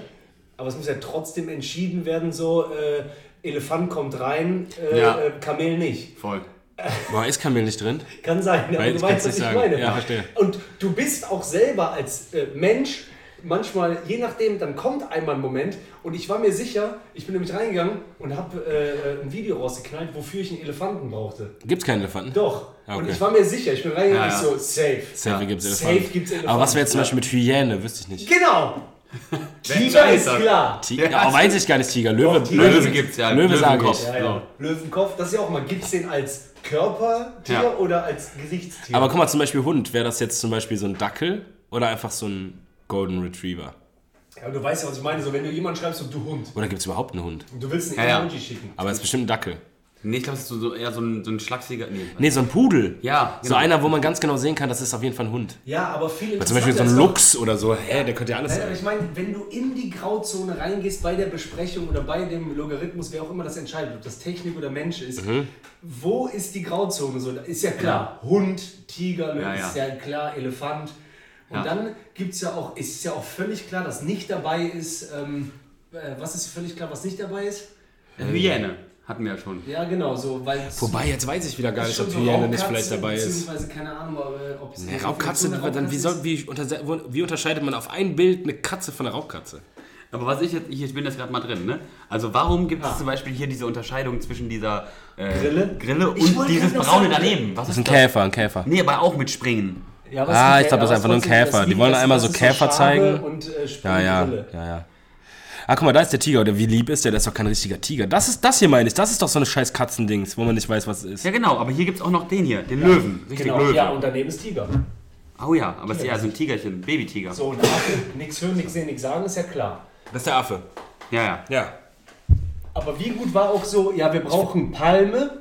Aber es muss ja trotzdem entschieden werden, so äh, Elefant kommt rein, äh, Ja. äh, Kamel nicht. Voll. Boah, ist Kamel nicht drin? Kann sein, aber Weil, du weißt, was ich sagen. meine. Ja, verstehe. Und du bist auch selber als äh, Mensch manchmal, je nachdem, dann kommt einmal ein Moment und ich war mir sicher, ich bin nämlich reingegangen und habe äh, ein Video rausgeknallt, wofür ich einen Elefanten brauchte. Gibt's keinen Elefanten? Doch. Ah, Und okay. ich war mir sicher, ich bin reingegangen Ja, und ja. ich so, safe. Safe gibt's Safe Elefanten. gibt's Elefanten. Aber was wäre jetzt zum Ja. Beispiel mit Hyäne? Wüsste ich nicht. Genau. Tiger ist klar. Tiger? Ja, weiß ich gar nicht, Tiger. Löwe, Doch, Löwe, Löwe gibt's ja. Löwe Löwenkopf. Ja, ja. Löwenkopf, das ist ja auch mal, gibt es den als Körpertier Ja. oder als Gesichtstier? Aber guck mal, zum Beispiel Hund. Wäre das jetzt zum Beispiel so ein Dackel oder einfach so ein Golden Retriever? ja, du weißt ja, was ich meine, so wenn du jemanden schreibst, so du Hund, Oder gibt es überhaupt einen Hund? und du willst einen Ja, ja. Emoji schicken. Aber es ist bestimmt ein Dackel. Nee, ich glaube, es ist so, so eher so ein, so ein schlachsiger. Nee. Nee, so ein Pudel. Ja, So genau. einer, wo man ganz genau sehen kann, das ist auf jeden Fall ein Hund. Ja, aber viel Weil zum Beispiel so ein Luchs oder so. Hä, der könnte ja alles Nein, aber sein. ich meine, wenn du in die Grauzone reingehst bei der Besprechung oder bei dem Logarithmus, wer auch immer das entscheidet, ob das Technik oder Mensch ist, Mhm. wo ist die Grauzone? So, ist ja klar, Hund, Tiger, Ja, ist ja. ja klar, Elefant. Und Ja. dann gibt's ja auch, ist es ja auch völlig klar, dass nicht dabei ist, ähm, äh, was ist völlig klar, was nicht dabei ist? Hyäne hatten wir ja schon. Ja, genau, so, weil Wobei, jetzt weiß ich wieder gar nicht, ob Hyäne nicht vielleicht dabei ist. Beziehungsweise keine Ahnung, aber, ob es Nee, Raubkatze, dann, wie, soll, wie, unter, wie unterscheidet man auf ein Bild eine Katze von einer Raubkatze? Aber was ich jetzt, ich bin jetzt gerade mal drin, ne? Also warum gibt es zum Beispiel hier diese Unterscheidung zwischen dieser äh, Grille? Grille und dieses braune sagen, daneben? Was Das ist ein das? Käfer, ein Käfer. Nee, aber auch mit Springen. Ja, was Ah, ich glaube, das ist einfach nur ein Käfer. Die wollen einmal so Käfer zeigen. Und, äh, Ja, ja, ja, ja. Ah, guck mal, da ist der Tiger. Oder wie lieb ist der? Das ist doch kein richtiger Tiger. Das ist das hier, meine ich. Das ist doch so eine scheiß Katzendings, wo man nicht weiß, was es ist. Ja genau, aber hier gibt es auch noch den hier, den Löwen. Richtig Genau, Löwen. ja, und daneben ist Tiger. oh ja, aber es ist ja so ein Tigerchen, Babytiger. So, und Affe, nichts hören, nichts sehen, nichts sagen, ist ja klar. Das ist der Affe. Ja, ja. Ja. Aber wie gut war auch so, ja, wir brauchen Palme,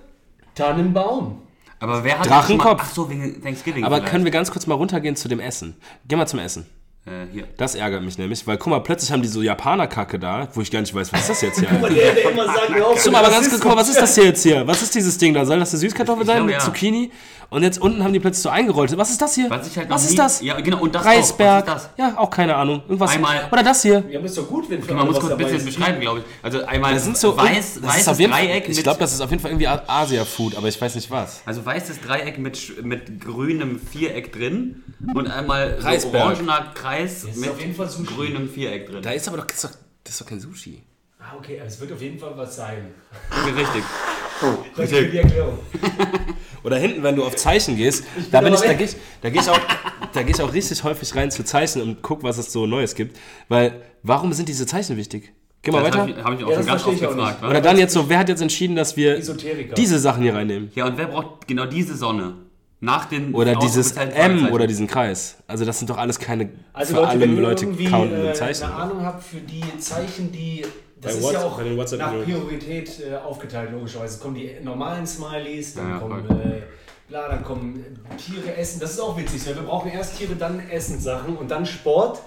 Tannenbaum. Aber wer hat Drachenkopf. Ach so, wegen Thanksgiving Aber vielleicht. können wir ganz kurz mal runtergehen zu dem Essen? Geh mal zum Essen. Äh, hier. Das ärgert mich nämlich, weil guck mal, plötzlich haben die so Japaner-Kacke da, wo ich gar nicht weiß, was ist das jetzt hier? Guck mal, der, der immer sagt, Guck mal, aber ganz kurz, was ist das hier jetzt hier? Was ist dieses Ding da? Soll das eine Süßkartoffel Ich sein mit ja. Zucchini? Und jetzt unten haben die plötzlich so eingerollt. Was ist das hier? Was ich halt was ist nie- das? Ja, genau, und das Reisberg. auch. Was ist Ja, auch keine Ahnung. Irgendwas. Einmal- Oder das hier. Ja, aber ist doch gut, wenn für Man muss kurz ein bisschen beschreiben, glaube ich. Also einmal Das sind so weiß, das weißes Dreieck Ich glaube, das ist auf jeden Fall irgendwie Asia-Food, aber ich weiß nicht was. Also weißes Dreieck mit, mit grünem Viereck drin und einmal so orangener Kreis ist mit auf jeden Fall Sushi. grünem Viereck drin. Da ist aber doch, das ist doch, das ist doch kein Sushi. Ah, okay, aber es wird auf jeden Fall was sein. Okay, richtig. Danke für die Erklärung. Oder hinten, wenn du auf Zeichen gehst, da bin ich, da gehe ich, da gehe ich auch, da gehe ich auch richtig häufig rein zu Zeichen und guck, was es so Neues gibt. Weil, warum sind diese Zeichen wichtig? Geh mal Das weiter. habe ich, hab ich auch Ja, schon ganz oft ich gefragt. Oder dann jetzt so, wer hat jetzt entschieden, dass wir diese Sachen hier reinnehmen? Ja, und wer braucht genau diese Sonne? Nach den Oder dieses M oder diesen Kreis. Also das sind doch alles keine Also für Leute, alle wenn ihr Leute irgendwie countenden äh, Zeichen. eine? Ahnung habt für die Zeichen, die das Bei ist ja Whatsapp- auch nach Priorität äh, aufgeteilt, logischerweise. Es kommen die normalen Smileys, dann Ja, ja, kommen äh, bla, dann kommen Tiere essen. Das ist auch witzig. weil Wir brauchen erst Tiere, dann Essenssachen und dann Sport.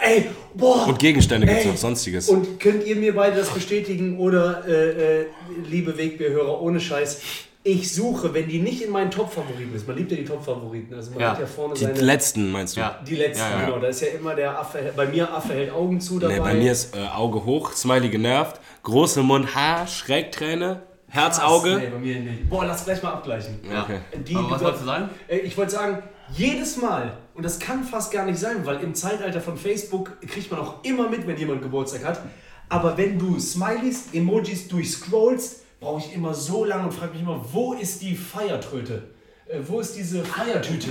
Ey, boah! Und Gegenstände gibt es noch sonstiges. Und könnt ihr mir beide das bestätigen oder, äh, äh, liebe Wegbehörer, ohne Scheiß, ich suche, wenn die nicht in meinen Top-Favoriten ist, man liebt ja die Top-Favoriten, also man Ja, hat ja vorne die seine... letzten meinst du? Ja. die letzten, Ja, ja. genau. Da ist ja immer der Affe, bei mir Affe hält Augen zu dabei. Nee, bei mir ist äh, Auge hoch, Smiley genervt, große Mund, Haar, Schrägträne, Herzauge. Nee, bei mir nicht. Boah, lass gleich mal abgleichen. Ja. Okay. Die, Aber was wolltest du sagen? Äh, Ich wollte sagen, jedes Mal, und das kann fast gar nicht sein, weil im Zeitalter von Facebook kriegt man auch immer mit, wenn jemand Geburtstag hat. Aber wenn du Smileys, Emojis durchscrollst, brauche ich immer so lange und frage mich immer, wo ist die Feiertröte? Äh, wo ist diese Feiertüte?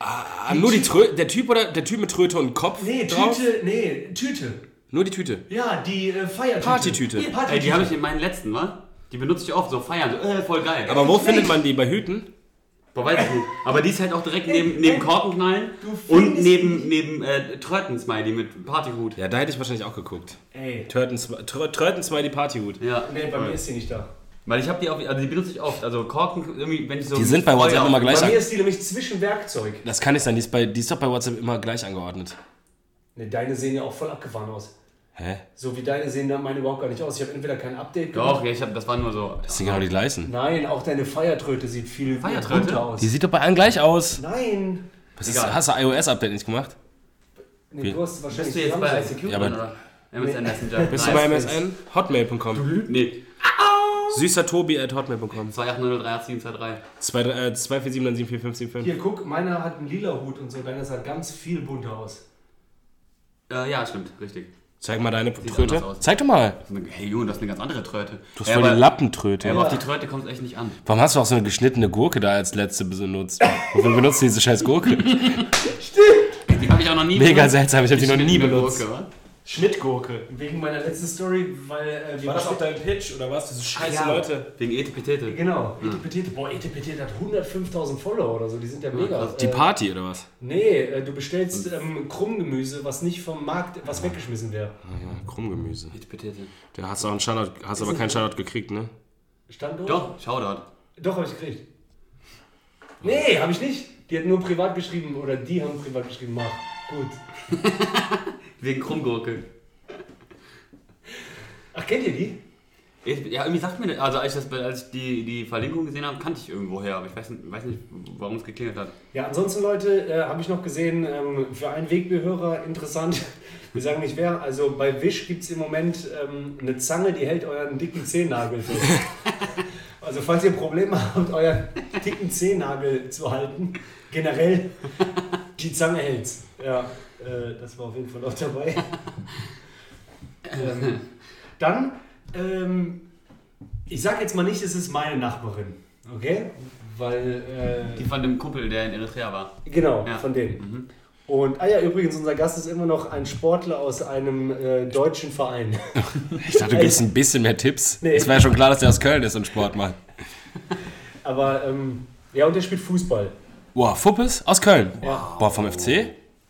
Ah, nur die Trö der Typ oder der Typ mit Tröte und Kopf Nee, drauf? Tüte, nee, Tüte. Nur die Tüte. Ja, die äh, Feiertüte. Partytüte. Nee, Ey, Partytüte. die habe ich in meinen letzten, wa? Die benutze ich oft, so feiern, so, äh, voll geil. Aber wo Ich findet nicht. man die? Bei Hüten? Boah, weiß ich nicht. Aber die ist halt auch direkt neben, neben Korkenknallen und neben, neben äh, Tröten-Smiley mit Partyhut. Ja, da hätte ich wahrscheinlich auch geguckt. Ey, Tröten Smiley Partyhut. Ja. nee, bei mir ist sie nicht da. Weil ich habe die auch, also die benutze ich oft. Also Korken, irgendwie, wenn ich so. Die sind bei WhatsApp immer gleich Bei an. mir ist die nämlich zwischen Werkzeug. Das kann nicht sein, die ist, bei, die ist doch bei WhatsApp immer gleich angeordnet. Ne, deine sehen ja auch voll abgefahren aus. Hä? So wie deine sehen da meine überhaupt gar nicht aus. Ich habe entweder kein Update Doch, ja, ich hab, das war nur so. Das sind genau die gleichen. Nein, auch deine Feiertröte sieht viel Feiertröte? bunter aus. Die sieht doch bei allen gleich aus. Nein. Was ist, Egal. hast du iOS-Update nicht gemacht? Nee, du hast wahrscheinlich Bist du jetzt bei. ICQ Ja, oder? MSN Messenger. Bist du bei MSN? Hotmail.com. Nee. Süßer Tobi at hotmail.com. 28038723. 247 Hier, guck, meiner hat einen lila Hut und so. Deiner sah ganz viel bunter aus. Äh, ja, stimmt, richtig. Zeig mal deine anders Tröte. Zeig doch mal. Hey Junge, das ist eine ganz andere Tröte. Du hast voll die Lappentröte. Ja, aber auf die Tröte kommt es echt nicht an. Warum hast du auch so eine geschnittene Gurke da als letzte benutzt? Wofür benutzt du diese scheiß Gurke? Die habe ich auch noch nie Mega benutzt. seltsam, ich habe die noch nie benutzt. Gurke? Schnittgurke. Wegen meiner letzten Story, weil äh, wir bestellen- dein Pitch oder was? Diese scheiße Ja. Leute. Wegen Etepetete. Genau, Etepetete. Boah, Etepetete hat 105.000 Follower oder so. Die sind ja mega. krass. Die Äh, Party oder was? Nee, äh, du bestellst ähm, Krummgemüse, was nicht vom Markt, was weggeschmissen wäre. Ja, Krummgemüse. Etepetete. Der hast auch einen Shoutout, hast aber keinen Shoutout gekriegt, ne? Standort? Doch, Shoutout. Doch, habe ich gekriegt. Nee, habe ich nicht. Die hat nur privat geschrieben oder die haben privat geschrieben, mach. Gut. Wegen Krummgurke. Ach, kennt ihr die? Ja, irgendwie sagt mir das, also als ich, das, als ich die, die Verlinkung gesehen habe, kannte ich irgendwo her, aber ich weiß nicht, weiß nicht warum es geklingelt hat. Ja, ansonsten, Leute, äh, habe ich noch gesehen, ähm, für einen Wegbehörer interessant. Wir sagen nicht wer. Also bei Wish gibt es im Moment ähm, eine Zange, die hält euren dicken Zehennagel fest. Also falls ihr Probleme habt, euren dicken Zehennagel zu halten, generell, die Zange hält's. Ja, äh, das war auf jeden Fall auch dabei. ähm, dann, ähm, ich sag jetzt mal nicht, es ist meine Nachbarin, okay? Weil, äh, Die von dem Kumpel, der in Eritrea war. Genau, Ja. von denen. Und, ah ja, übrigens, unser Gast ist immer noch ein Sportler aus einem äh, deutschen Verein. Ich dachte, du gibst ein bisschen mehr Tipps. Nee. Es war ja schon klar, dass der aus Köln ist und Sport macht. Aber, ähm, ja, und der spielt Fußball. Boah, Fuppes aus Köln. Ja. Boah, vom FC?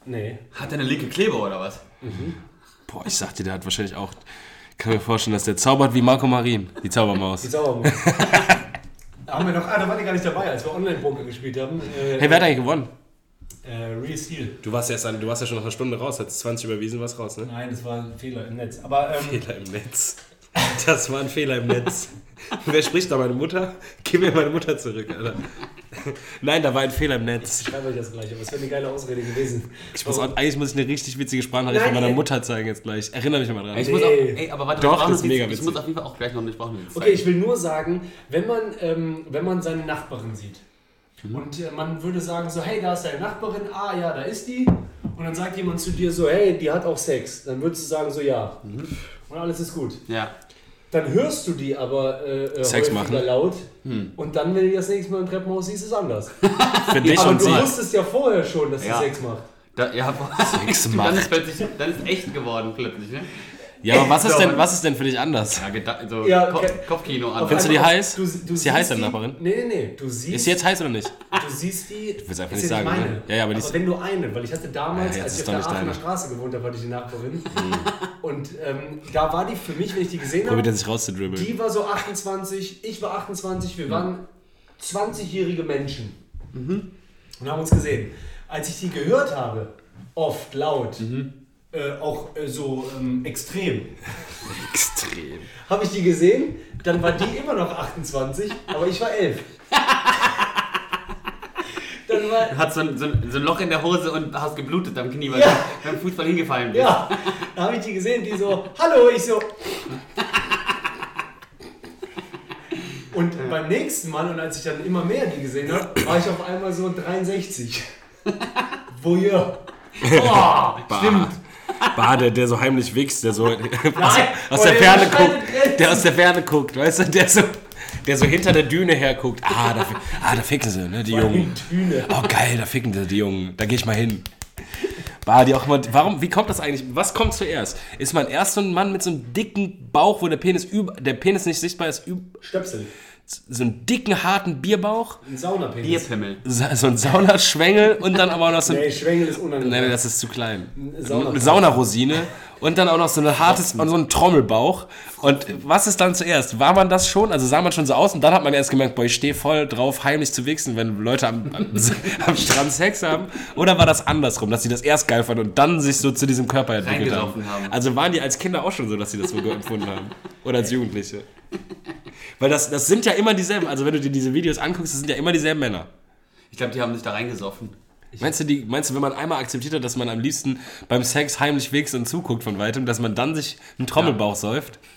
Nee. Hat der eine linke Kleber oder was? Boah, ich sagte, der hat wahrscheinlich auch. Ich kann mir vorstellen, dass der zaubert wie Marco Marin, die Die Zaubermaus. Sauermut. haben wir noch, ah, da war die gar nicht dabei, als wir Online-Poker gespielt haben. Äh, Hey, wer hat eigentlich gewonnen? Äh, Real Steel. Du warst, erst an, du warst ja schon nach einer Stunde raus, hast 20 überwiesen, was raus, ne? Nein, das war ein Fehler im Netz. Aber ähm, Fehler im Netz. Das war ein Fehler im Netz. Wer spricht da? Meine Mutter? Gib mir meine Mutter zurück, Alter. Nein, da war ein Fehler im Netz. ich schreibe euch das gleich, aber es wäre eine geile Ausrede gewesen. Ich muss, auch- eigentlich muss ich eine richtig witzige Sprachnachricht von meiner. Mutter zeigen jetzt gleich. Erinnere mich mal dran. Ich muss auch, ey, aber warte, Doch, das ist mega Ich witzig. muss auf jeden Fall auch gleich noch eine Okay, zeigen. ich will nur sagen, wenn man, ähm, wenn man seine Nachbarin sieht und äh, man würde sagen so, hey, da ist deine Nachbarin, ah ja, da ist die. Und dann sagt jemand zu dir so, hey, die hat auch Sex. Dann würdest du sagen so, ja. Und alles ist gut. Ja. Dann hörst du die aber äh, äh, Sex machen. laut. Und dann, wenn du das nächste Mal im Treppenhaus siehst, ist es anders. Für dich aber und du sie. wusstest ja vorher schon, dass sie Ja. Sex macht. Da, ja, Sex dann macht. ist plötzlich, dann ist echt geworden plötzlich, ne? Ja, aber was ist, So. denn, was ist denn für dich anders? Ja, geda- so Ja, Ko okay. Kopfkino an. Findest du die heiß? Du, du Ist die heiß, deine Nachbarin? Nee, nee, nee. Du siehst, Ist sie jetzt heiß oder nicht? du siehst die. Du willst einfach ist nicht ja sagen, meine. ne? Ja, ja, aber die aber ist- wenn du eine, weil ich hatte damals, Ja, jetzt als ich auf der doch nicht Aachener deine. Straße gewohnt habe, hatte ich die Nachbarin. Mhm. Und ähm, da war die für mich, wenn ich die gesehen Probiert er habe, sich rauszudribbeln. die war so 28, ich war 28, wir waren 20-jährige Menschen. Mhm. Und haben uns gesehen. Als ich die gehört habe, oft, laut, Mhm. Äh, auch äh, so ähm, extrem, Extrem. habe ich die gesehen, dann war die immer noch 28, aber ich war 11. Dann war, Hat so ein, so, ein, so ein Loch in der Hose und hast geblutet am Knie, weil Ja. du beim Fußball hingefallen bist. ja, da habe ich die gesehen, die so, hallo, ich so. Und beim nächsten Mal, und als ich dann immer mehr die gesehen habe, war ich auf einmal so 63. Voyeur. Boah, stimmt. Bah, der, der so heimlich wichst, der so aus, aus der Ferne guckt. Der aus der Ferne guckt, weißt du? Der so, der so hinter der Düne herguckt. Ah, da, ah, da ficken sie, ne, die Jungen. Düne. Oh, geil, da ficken sie, die Jungen. Da gehe ich mal hin. Bah, die auch immer, warum, wie kommt das eigentlich? Was kommt zuerst? Ist man erst so ein Mann mit so einem dicken Bauch, wo der Penis über, der Penis nicht sichtbar ist, üb, Stöpsel. So einen dicken, harten Bierbauch, Ein Saunapenis. Bierpimmel. so ein Saunaschwengel und dann aber auch noch so ein Nee, Schwengel ist unangenehm. Nein, nein, das ist zu klein. Saunarosine und dann auch noch so ein hartes und so ein Trommelbauch. Und was ist dann zuerst? War man das schon? Also sah man schon so aus und dann hat man erst gemerkt, boah, ich stehe voll drauf, heimlich zu wichsen, wenn Leute am, am, am Strand Sex haben. Oder war das andersrum, dass sie das erst geil fanden und dann sich so zu diesem Körper entwickelt haben? Haben. Also waren die als Kinder auch schon so, dass sie das so empfunden haben? Oder als Jugendliche? Weil das, das sind ja immer dieselben, also wenn du dir diese Videos anguckst, das sind ja immer dieselben Männer. Ich glaube, die haben sich da reingesoffen. Meinst du, die, meinst du, wenn man einmal akzeptiert hat, dass man am liebsten beim Sex heimlich wächst und zuguckt von weitem, dass man dann sich einen Trommelbauch säuft?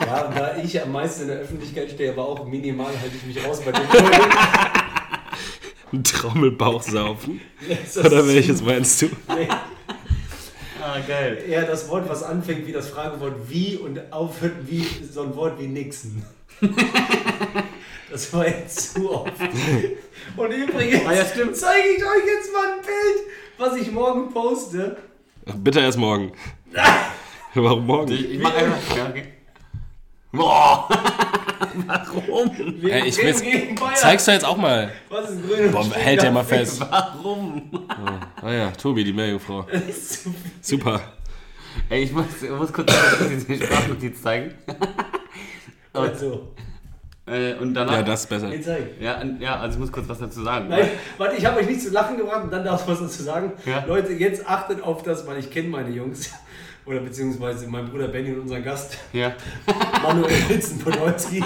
Ja, da ich am meisten in der Öffentlichkeit stehe, aber auch minimal halte ich mich raus bei den Leuten. Einen Trommelbauch saufen? Oder welches meinst du? Nee, Ah, geil. eher das Wort, was anfängt wie das Fragewort wie und aufhört wie so ein Wort wie Nixon. Das war jetzt zu oft. Und übrigens Ah, ja, stimmt. zeige ich euch jetzt mal ein Bild, was ich morgen poste. Ach, bitte erst morgen. Warum morgen? Ich, ich mach einfach. Ja, okay. Boah! Warum? Wir Ey, ich will's, gegen Bayern. zeig's doch jetzt auch mal. Was ist grün? und Boah, hält der mal fest. Warum? Ah ja, Tobi, die Meerjungfrau. Super. Ey, ich muss, ich muss kurz diese Sprachnotiz zeigen. Also, Äh, und danach. Ja, das ist besser. Ja, ja, also ich muss kurz was dazu sagen. Nein, warte, ich habe euch nicht zu lachen gebracht und dann darfst du was dazu sagen. Ja. Leute, jetzt achtet auf das, weil ich kenne meine Jungs. Oder beziehungsweise mein Bruder Benny und unseren Gast Ja. Manuel Hitzen-Podolski.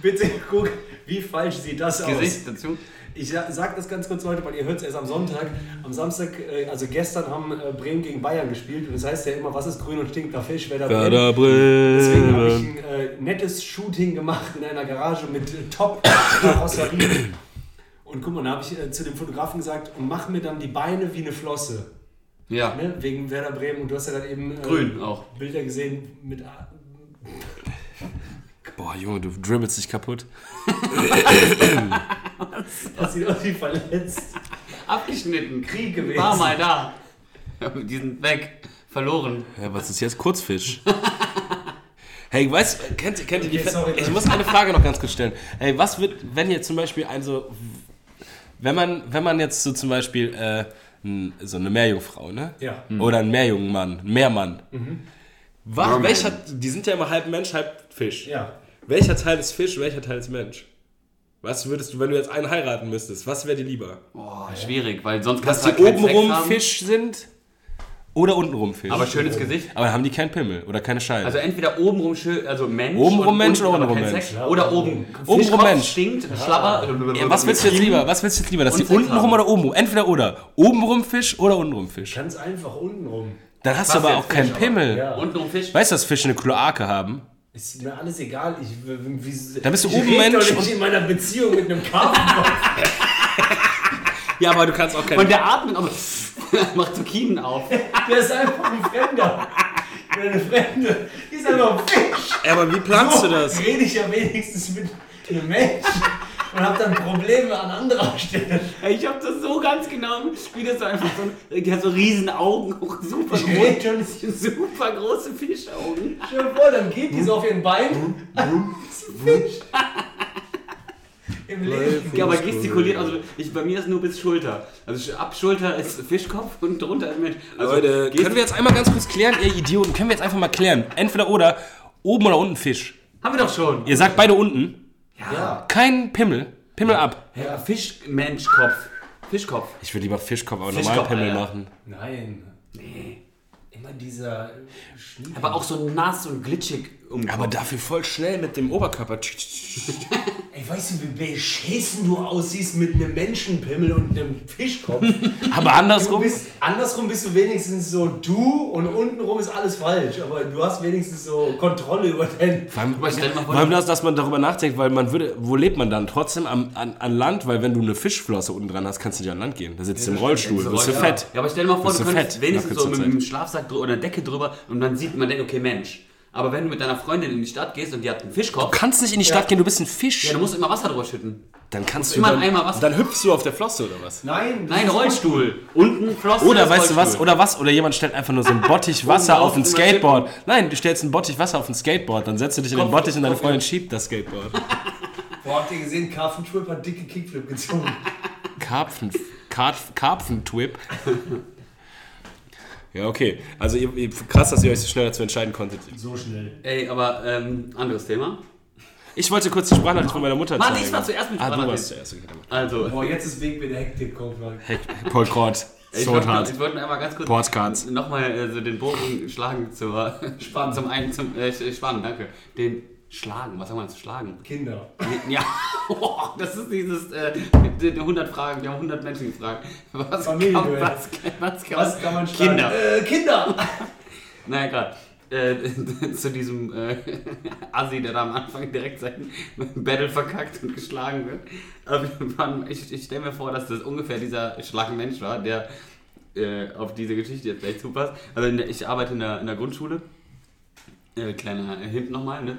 Bitte guck, wie falsch sieht das aus. Gesicht dazu. Ich sa- sag das ganz kurz, Leute, weil ihr hört es erst am Sonntag. Am Samstag, äh, also gestern haben äh, Bremen gegen Bayern gespielt und das heißt ja immer, was ist grün und stinkt nach Fisch, wer da. Werder Deswegen habe ich Bremen. ein äh, nettes Shooting gemacht in einer Garage mit äh, Top-Karosserie. Und guck mal, da habe ich äh, zu dem Fotografen gesagt, und mach mir dann die Beine wie eine Flosse. Ja. Ne? Wegen Werder Bremen. Und du hast ja dann eben äh, Grün auch. Bilder gesehen mit. Boah, Junge, du dribbelst dich kaputt. Das sieht aus wie verletzt. Abgeschnitten. Krieg gewesen. War mal da. Die sind weg. Verloren. Ja, was ist jetzt Kurzfisch? Hey, weißt kennt, kennt ihr die Okay, sorry, Ich muss eine Frage noch ganz kurz stellen. Hey, was wird, wenn jetzt zum Beispiel ein so. Wenn man, wenn man jetzt so zum Beispiel äh, so eine Meerjungfrau, ne? Ja. Oder ein Meerjungmann, ein Meermann. Was, Merman. welcher, die sind ja immer halb Mensch, halb Fisch. Ja. Welcher Teil ist Fisch, welcher Teil ist Mensch? Was würdest du, wenn du jetzt einen heiraten müsstest, was wäre dir lieber? Boah, schwierig, weil sonst kannst die du halt obenrum Sex haben. Fisch sind oder untenrum Fisch? Aber schönes Gesicht. Aber haben die keinen Pimmel oder keine Scheide? Also entweder obenrum schön, also Mensch. Obenrum Mensch oder untenrum Mensch? Sex. Oder oben. Obenrum Mensch. Stinkt, Schlabber. ja, was willst du jetzt lieber? Was willst du jetzt lieber? Dass die untenrum oder obenrum? Entweder oder. Obenrum Fisch oder untenrum Fisch. Ganz einfach untenrum. Dann hast Was du aber auch keinen Pimmel. Ja. Untenrum Fisch. Weißt du, dass Fische eine Kloake haben? Ist mir alles egal. Ich, wie, Da bist du ich oben Mensch doch und- nicht in meiner Beziehung mit einem Karpfen. Ja, aber du kannst auch Und keinen. der atmet aber macht Zuckinen auf. Der ist einfach ein Fremder. Eine Fremde. Die ist einfach ein Fisch. Aber wie planst du das? Rede ich ja wenigstens mit einem Menschen und hab dann Probleme an anderer Stelle. Ich hab das so ganz genau, wie das so einfach so, die hat so riesen Augen, auch super groß, schon. super große Fischaugen. Stell dir vor, dann geht die so auf ihren Beinen. Das ist ein Fisch. Im Leben. Ja, aber gestikuliert, also ich, bei mir ist nur bis Schulter. Also ab Schulter ist Fischkopf und drunter ist Mensch. Also Leute, können wir jetzt einmal ganz kurz klären, ihr Idioten, können wir jetzt einfach mal klären. Entweder oder, oben oder unten Fisch. haben wir doch schon. Ihr sagt beide unten. Ja. Kein Pimmel. Pimmel ab. Ja, Fisch, Mensch, Kopf. Fischkopf. Ich würde lieber Fischkopf, aber normal Pimmel Alter. machen. Nein. Nee. Immer dieser Schnief. Aber auch so nass und glitschig um den Aber dafür voll schnell mit dem Oberkörper. Ey, weißt du, wie beschissen du aussiehst mit einem Menschenpimmel und einem Fischkopf? Aber Du andersrum. bist, andersrum bist du wenigstens so du und untenrum ist alles falsch. Aber du hast wenigstens so Kontrolle über dein. Vor allem, vor, allem das, dass man darüber nachdenkt, weil man würde, wo lebt man dann? Trotzdem am, an, an Land, weil wenn du eine Fischflosse unten dran hast, kannst du nicht an Land gehen. Da sitzt du im Rollstuhl, So bist du ja. fett. Ja, aber stell dir mal vor, Bist du du könntest fett wenigstens so mit einem Schlafsack oder Decke drüber und dann sieht man denkt, okay, Mensch. Aber wenn du mit deiner Freundin in die Stadt gehst und die hat einen Du Fischkopf, kannst nicht in die Stadt gehen, du bist ein Fisch. ja, du musst immer Wasser drüber schütten. dann kannst du immer dann, Eimer Wasser. dann hüpfst du auf der Flosse oder was? Nein, Nein, Rollstuhl. Unten Flosse. Oder weißt du was? Oder was? Oder jemand stellt einfach nur so ein Bottich Wasser auf ein Skateboard. Nein, du stellst ein Bottich Wasser auf ein Skateboard, dann setzt du dich in den Bottich und deine Freundin schiebt das Skateboard. Boah, habt ihr gesehen, Carfen Trip hat dicke Kickflip gezogen. Karpfen, Karpf, Karpfentwip. Ja, okay. Also ihr, ihr, krass, dass ihr euch so schnell dazu entscheiden konntet. So schnell. Ey, aber ähm, anderes Thema. Ich wollte kurz die Sprachnachricht von meiner Mutter Mann, zeigen. ich war zuerst mit Ah, du warst zuerst. Okay. Also, Boah, jetzt ist Weg mit der Hektik kommt. Heck, Paul Kort. ich So wollte, hart. ich wollte einmal ganz kurz nochmal äh, so den Bogen schlagen zur Spannung. Zum einen, zum äh, Spannung, danke. Den Schlagen, was haben wir zu schlagen? Kinder. Ja, oh, das ist dieses äh, mit den 100 Fragen, wir haben 100 Menschen gefragt. Was kann, Familienduell. was, was kann, Was kann man schlagen? Kinder. Äh, Kinder! Naja, egal. Äh, zu diesem äh, Assi, der da am Anfang direkt sein Battle verkackt und geschlagen wird. Aber ich ich stelle mir vor, dass das ungefähr dieser Schlagenmensch war, der äh, auf diese Geschichte jetzt gleich zupasst. Also der, ich arbeite in der, in der Grundschule. Äh, kleiner Hint nochmal, ne?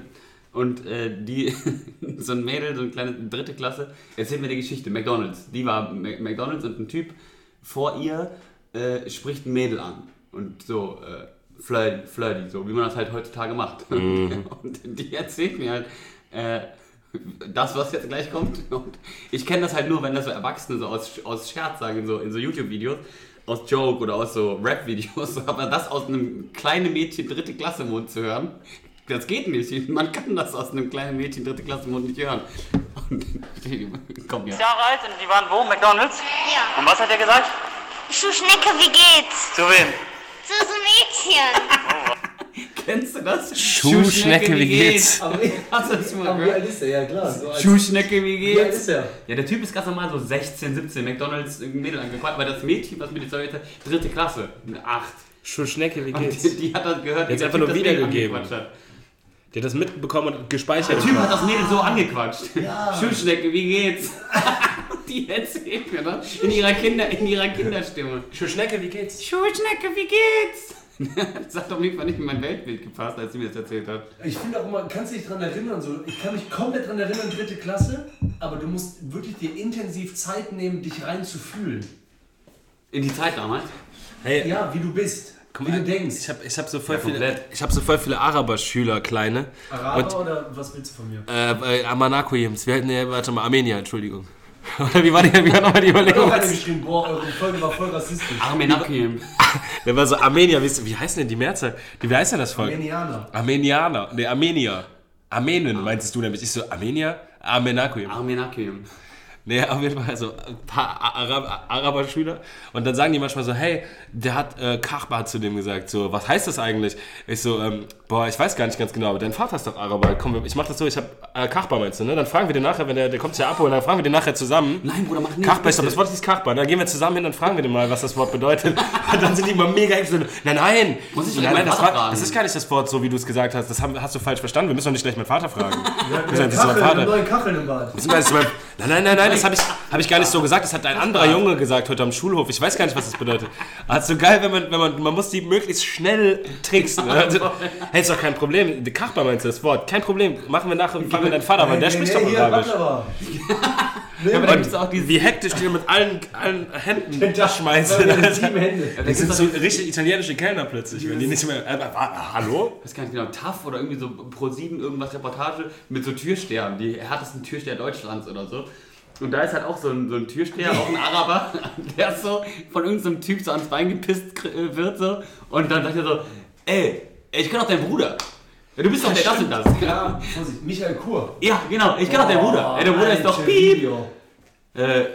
Und äh, die, so ein Mädel, so eine kleine dritte Klasse, erzählt mir die Geschichte. McDonalds. Die war McDonalds und ein Typ vor ihr äh, spricht ein Mädel an. Und so, äh, flirty, flirty, so wie man das halt heutzutage macht. Und die erzählt mir halt, äh, das, was jetzt gleich kommt. Und ich kenne das halt nur, wenn das so Erwachsene so aus, aus Scherz sagen, in so, in so YouTube-Videos, aus Joke oder aus so Rap-Videos. Aber das aus einem kleinen Mädchen dritte Klasse Mund zu hören, das geht nicht. Man kann das aus einem kleinen Mädchen dritte Klasse Mund nicht hören. Und komm jetzt. Jahre alt und die waren wo? McDonalds? Ja. Und was hat er gesagt? Schuhschnecke, wie geht's? Zu wem? Zu so Mädchen. Kennst du das? Schuhschnecke, wie geht's? Aber, wie- Hast du das mal aber wie gehört? alt ist er? Ja, klar. So Schuhschnecke, wie wie alt geht's? ist er? Ja, der Typ ist ganz normal so 16, 17, McDonalds, Mädel angequatscht, aber das Mädchen, was mir die Story erzählt, dritte Klasse, eine 8. Schuhschnecke, wie Die, geht's? die hat das gehört, Jetzt einfach nur wiedergegeben. hat. Der hat das mitbekommen und gespeichert. Der Typ hat das Mädel so angequatscht. Schuhschnecke, wie geht's? die erzählt mir das in ihrer, Kinder, in ihrer Kinderstimme. Schuhschnecke, wie geht's? Schuhschnecke, wie geht's? das hat auf jeden Fall nicht in mein Weltbild gepasst, als sie mir das erzählt hat. Ich finde auch immer, kannst du dich daran erinnern, so, ich kann mich komplett daran erinnern, dritte Klasse, aber du musst wirklich dir intensiv Zeit nehmen, dich reinzufühlen. In die Zeit damals? Hey, Ja, wie du bist, wie du denkst. Ich habe ich hab so, voll Ja, viele- ich hab so voll viele Araber-Schüler, kleine. Araber oder was willst du von mir? Äh, bei Amanakoyims. Wir hatten, nee, warte mal, Armenier, Entschuldigung. Oder wie war, die, wie war nochmal die Überlegung? Doch, hat er geschrieben, boah, eure Folge war voll rassistisch. Armenakim. Der war so Armenier, wie, heißt denn die Mehrzahl? Wie heißt denn das Volk? Armenianer. Armenianer. Nee, Armenier. Armenien meintest du nämlich. Ich so, Armenier? Armenakuim. Armenakium. Nee, auf jeden Fall so ein paar Arab Araber-Schüler. Und dann sagen die manchmal so, hey, der hat äh, Kachba zu dem gesagt. So, was heißt das eigentlich? Ich so, ähm, boah, ich weiß gar nicht ganz genau, aber dein Vater ist doch Araber. Komm, ich mach das so, ich hab äh, Kachba meinst du, ne? Dann fragen wir den nachher, wenn der, der kommt ja abholen, dann fragen wir den nachher zusammen. Nein, Bruder, mach nicht. Kachba, ich glaub, bitte. das Wort ist Kachba. Dann gehen wir zusammen hin und fragen wir den mal, was das Wort bedeutet. Und dann sind die immer mega so, Nein, nein. Muss ich nein, nein, das, war, fragen. das ist gar nicht das Wort, so wie du es gesagt hast. Das haben, hast du falsch verstanden. Wir müssen doch nicht gleich meinen Vater fragen. Wir Ja, nicht so meinen Kacheln, Vater. neue Kacheln im Bad. Ist mein- Nein, nein, nein, nein, das habe ich, hab ich gar nicht so gesagt. Das hat ein anderer Junge gesagt heute am Schulhof. Ich weiß gar nicht, was das bedeutet. Aber es ist so geil, wenn man, wenn man, man muss die möglichst schnell tricksen. ne? Also, hey, ist doch kein Problem. Die Kachbar meinst du das Wort. Kein Problem. Machen wir nachher, fangen wir deinen Vater, weil der Nee, spricht nee, doch Arabisch. Ja, aber Und auch diese wie hektisch die mit allen, allen Händen Das schmeißen. sieben Hände. Das sind so richtig italienische Kellner plötzlich, wenn die nicht mehr. Äh, äh, hallo? ich weiß gar nicht genau, TAF oder irgendwie so Pro7 irgendwas Reportage mit so Türstern, die härtesten Türsteher Deutschlands oder so. Und da ist halt auch so ein, so ein Türsteher, auch ein Araber, der so von irgendeinem Typ so ans Bein gepisst kr- äh, wird so. Und dann sagt er so, ey, ich kann doch dein Bruder. Ja, du bist doch der das und das. Ja, Vorsicht, Michael Kur. Ja, genau, ich kann doch dein Bruder. Ey, der Bruder ist doch piep. Äh, äh,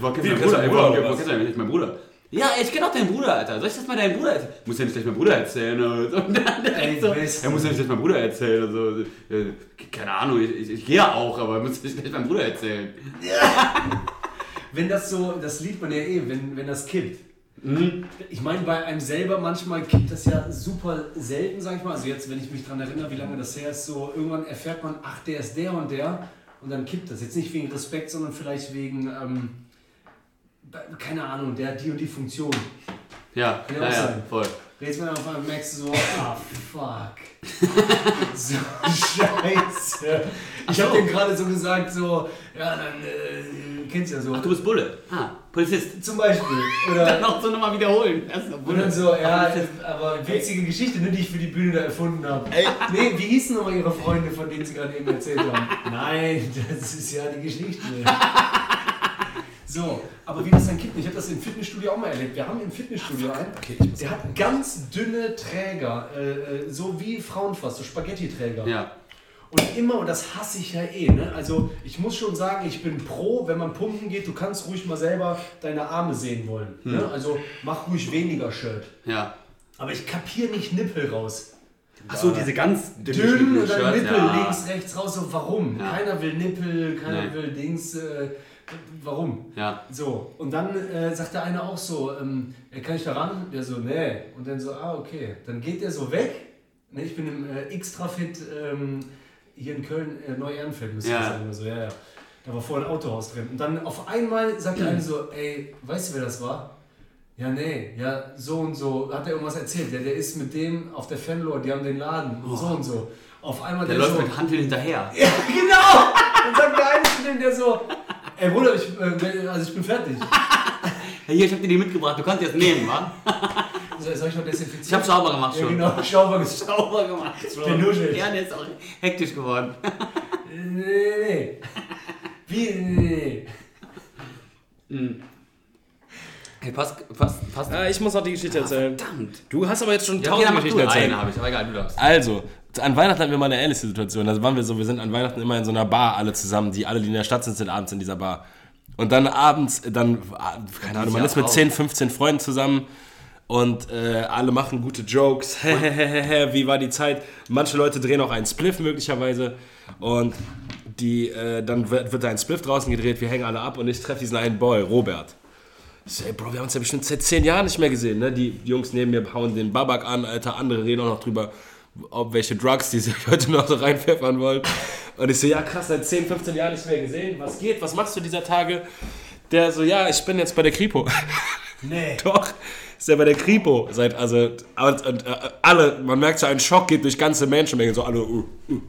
woher kennst Wie, du Bruder, meinen Bruder, was? kennst du mein Bruder? Ja, ich kenne auch deinen Bruder, Alter. Soll ich das mal deinem Bruder erzählen? Muss ja nicht gleich mein Bruder erzählen. oder so. Und dann Ey, direkt so, er muss ja nicht gleich mein Bruder erzählen. Also, keine Ahnung, ich, ich, ich gehe ja auch, aber muss nicht gleich mein Bruder erzählen. Wenn das so, das liebt man ja eh, wenn, wenn das kippt. Ich meine, bei einem selber manchmal kippt das ja super selten, sag ich mal. Also jetzt, wenn ich mich daran erinnere, wie lange das her ist, so irgendwann erfährt man, ach, der ist der und der und dann kippt das. Jetzt nicht wegen Respekt, sondern vielleicht wegen, ähm, keine Ahnung, der hat die und die Funktion. Ja, Kann ja ja, auch ja, sein. voll. Redest mir auf einmal merkst du so, ah fuck. so scheiße. Ich habe dem gerade so gesagt, so, ja, dann äh, kennst du ja so. Ach, du bist Bulle. Ah, Polizist. Zum Beispiel. Dann Oder noch so nochmal wiederholen. Und dann so, ja, aber witzige Geschichte, ne, die ich für die Bühne da erfunden habe. Nee, wie hießen nochmal ihre Freunde, von denen sie gerade eben erzählt haben? Nein, das ist ja die Geschichte. So, aber wie das dann kippt, ich habe das im Fitnessstudio auch mal erlebt. Wir haben im Fitnessstudio einen, der hat ganz dünne Träger, äh, äh, so wie Frauenfass, so Spaghetti-Träger. Ja. Und immer, und das hasse ich ja eh, ne? also ich muss schon sagen, ich bin pro, wenn man pumpen geht, du kannst ruhig mal selber deine Arme sehen wollen. Ne? Also mach ruhig weniger Shirt. Ja. Aber ich kapier nicht Nippel raus. Achso, diese ganz dünnen Dünn dann Shirts, Nippel ja. links, rechts raus. So, warum? Ja. Keiner will Nippel, keiner Nee. will Dings. Äh, warum? Ja. So, und dann äh, sagt der eine auch so, ähm, ja, kann ich da ran? Der so, nee. Und dann so, ah, okay. Dann geht der so weg. Ne, ich bin im äh, Extrafit ähm, hier in Köln, äh, Neu-Ehrenfeld, müsste Ja. oder So, ja, ja. Da war vorher ein Autohaus drin. Und dann auf einmal sagt der eine so, ey, weißt du, wer das war? Ja, nee, ja, so und so. Hat er irgendwas erzählt? Ja, der ist mit dem auf der Fenlor, die haben den Laden und so und so. Auf einmal Der der, läuft so, mit Hanteln hinterher. ja, genau! Dann sagt der eine zu dem, der so, ey Bruder, ich, äh, also ich bin fertig. Hey, hier, ich hab dir die mitgebracht, du kannst jetzt nehmen, wa? So, Soll ich noch desinfizieren? Ich hab sauber gemacht Ja, schon. genau, sauber. Sauber gemacht schon. Genuschelt. Ja, der ist auch hektisch geworden. Nee, nee, nee. Wie? Nee, nee. Hey, passt, passt, passt. Ah, ich muss noch die Geschichte erzählen. Verdammt. Du hast aber jetzt schon Ja, okay, tausend mach du Geschichten erzählt. eine, habe ich, aber egal, du darfst. Also, an Weihnachten hatten wir mal eine ähnliche Situation. Da waren wir so, wir sind an Weihnachten immer in so einer Bar alle zusammen, die alle, die in der Stadt sind, sind abends in dieser Bar. Und dann abends, dann, keine Ahnung, man ist mit auch. 10, 15 Freunden zusammen und äh, alle machen gute Jokes. Wie war die Zeit? Manche Leute drehen auch einen Spliff möglicherweise. Und die, äh, dann wird, wird da ein Spliff draußen gedreht, wir hängen alle ab und ich treffe diesen einen Boy, Robert. Ich so, ey, Bro, wir haben uns ja bestimmt seit zehn Jahren nicht mehr gesehen. Ne? Die Jungs neben mir hauen den Babak an, Alter. Andere reden auch noch drüber, ob welche Drugs die sich heute noch so reinpfeffern wollen. Und ich so, ja krass, seit 10, 15 Jahren nicht mehr gesehen. Was geht? Was machst du dieser Tage? Der so, ja, ich bin jetzt bei der Kripo. Nee. Doch, ist ja bei der Kripo. Seit, also, und, und, äh, alle, man merkt so, ein Schock geht durch ganze Menschenmengen. So alle, uh, uh.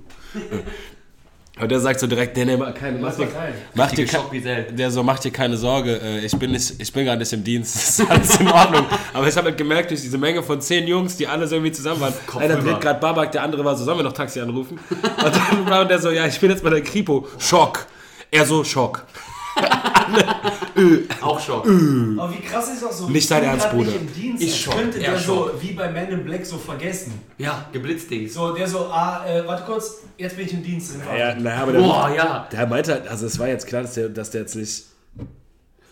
Und der sagt so direkt, nee, nee, mach keine, mach dir, mach dir, der so, mach dir keine Sorge, äh, ich bin, nicht, ich bin gar nicht im Dienst, das ist alles in Ordnung. Aber ich habe halt gemerkt, durch diese Menge von zehn Jungs, die alle so irgendwie zusammen waren, Kopf einer dreht gerade Babak, der andere war so, sollen wir noch Taxi anrufen? Und dann war der so, ja, ich bin jetzt bei der Kripo, Schock. Er so, Schock. alle, Auch Schock. Aber wie krass ist auch so? Nicht ich dein Ernst, nicht Bruder. Im Dienst, Ich Schock, könnte er der so Schock. wie bei Man in Black so vergessen. Ja, Geblitzdings. So, der so, ah, äh, warte kurz, jetzt bin ich im Dienst. Ja, naja, aber der, Boah, ja. der meinte halt, also es war jetzt klar, dass der, dass der jetzt nicht.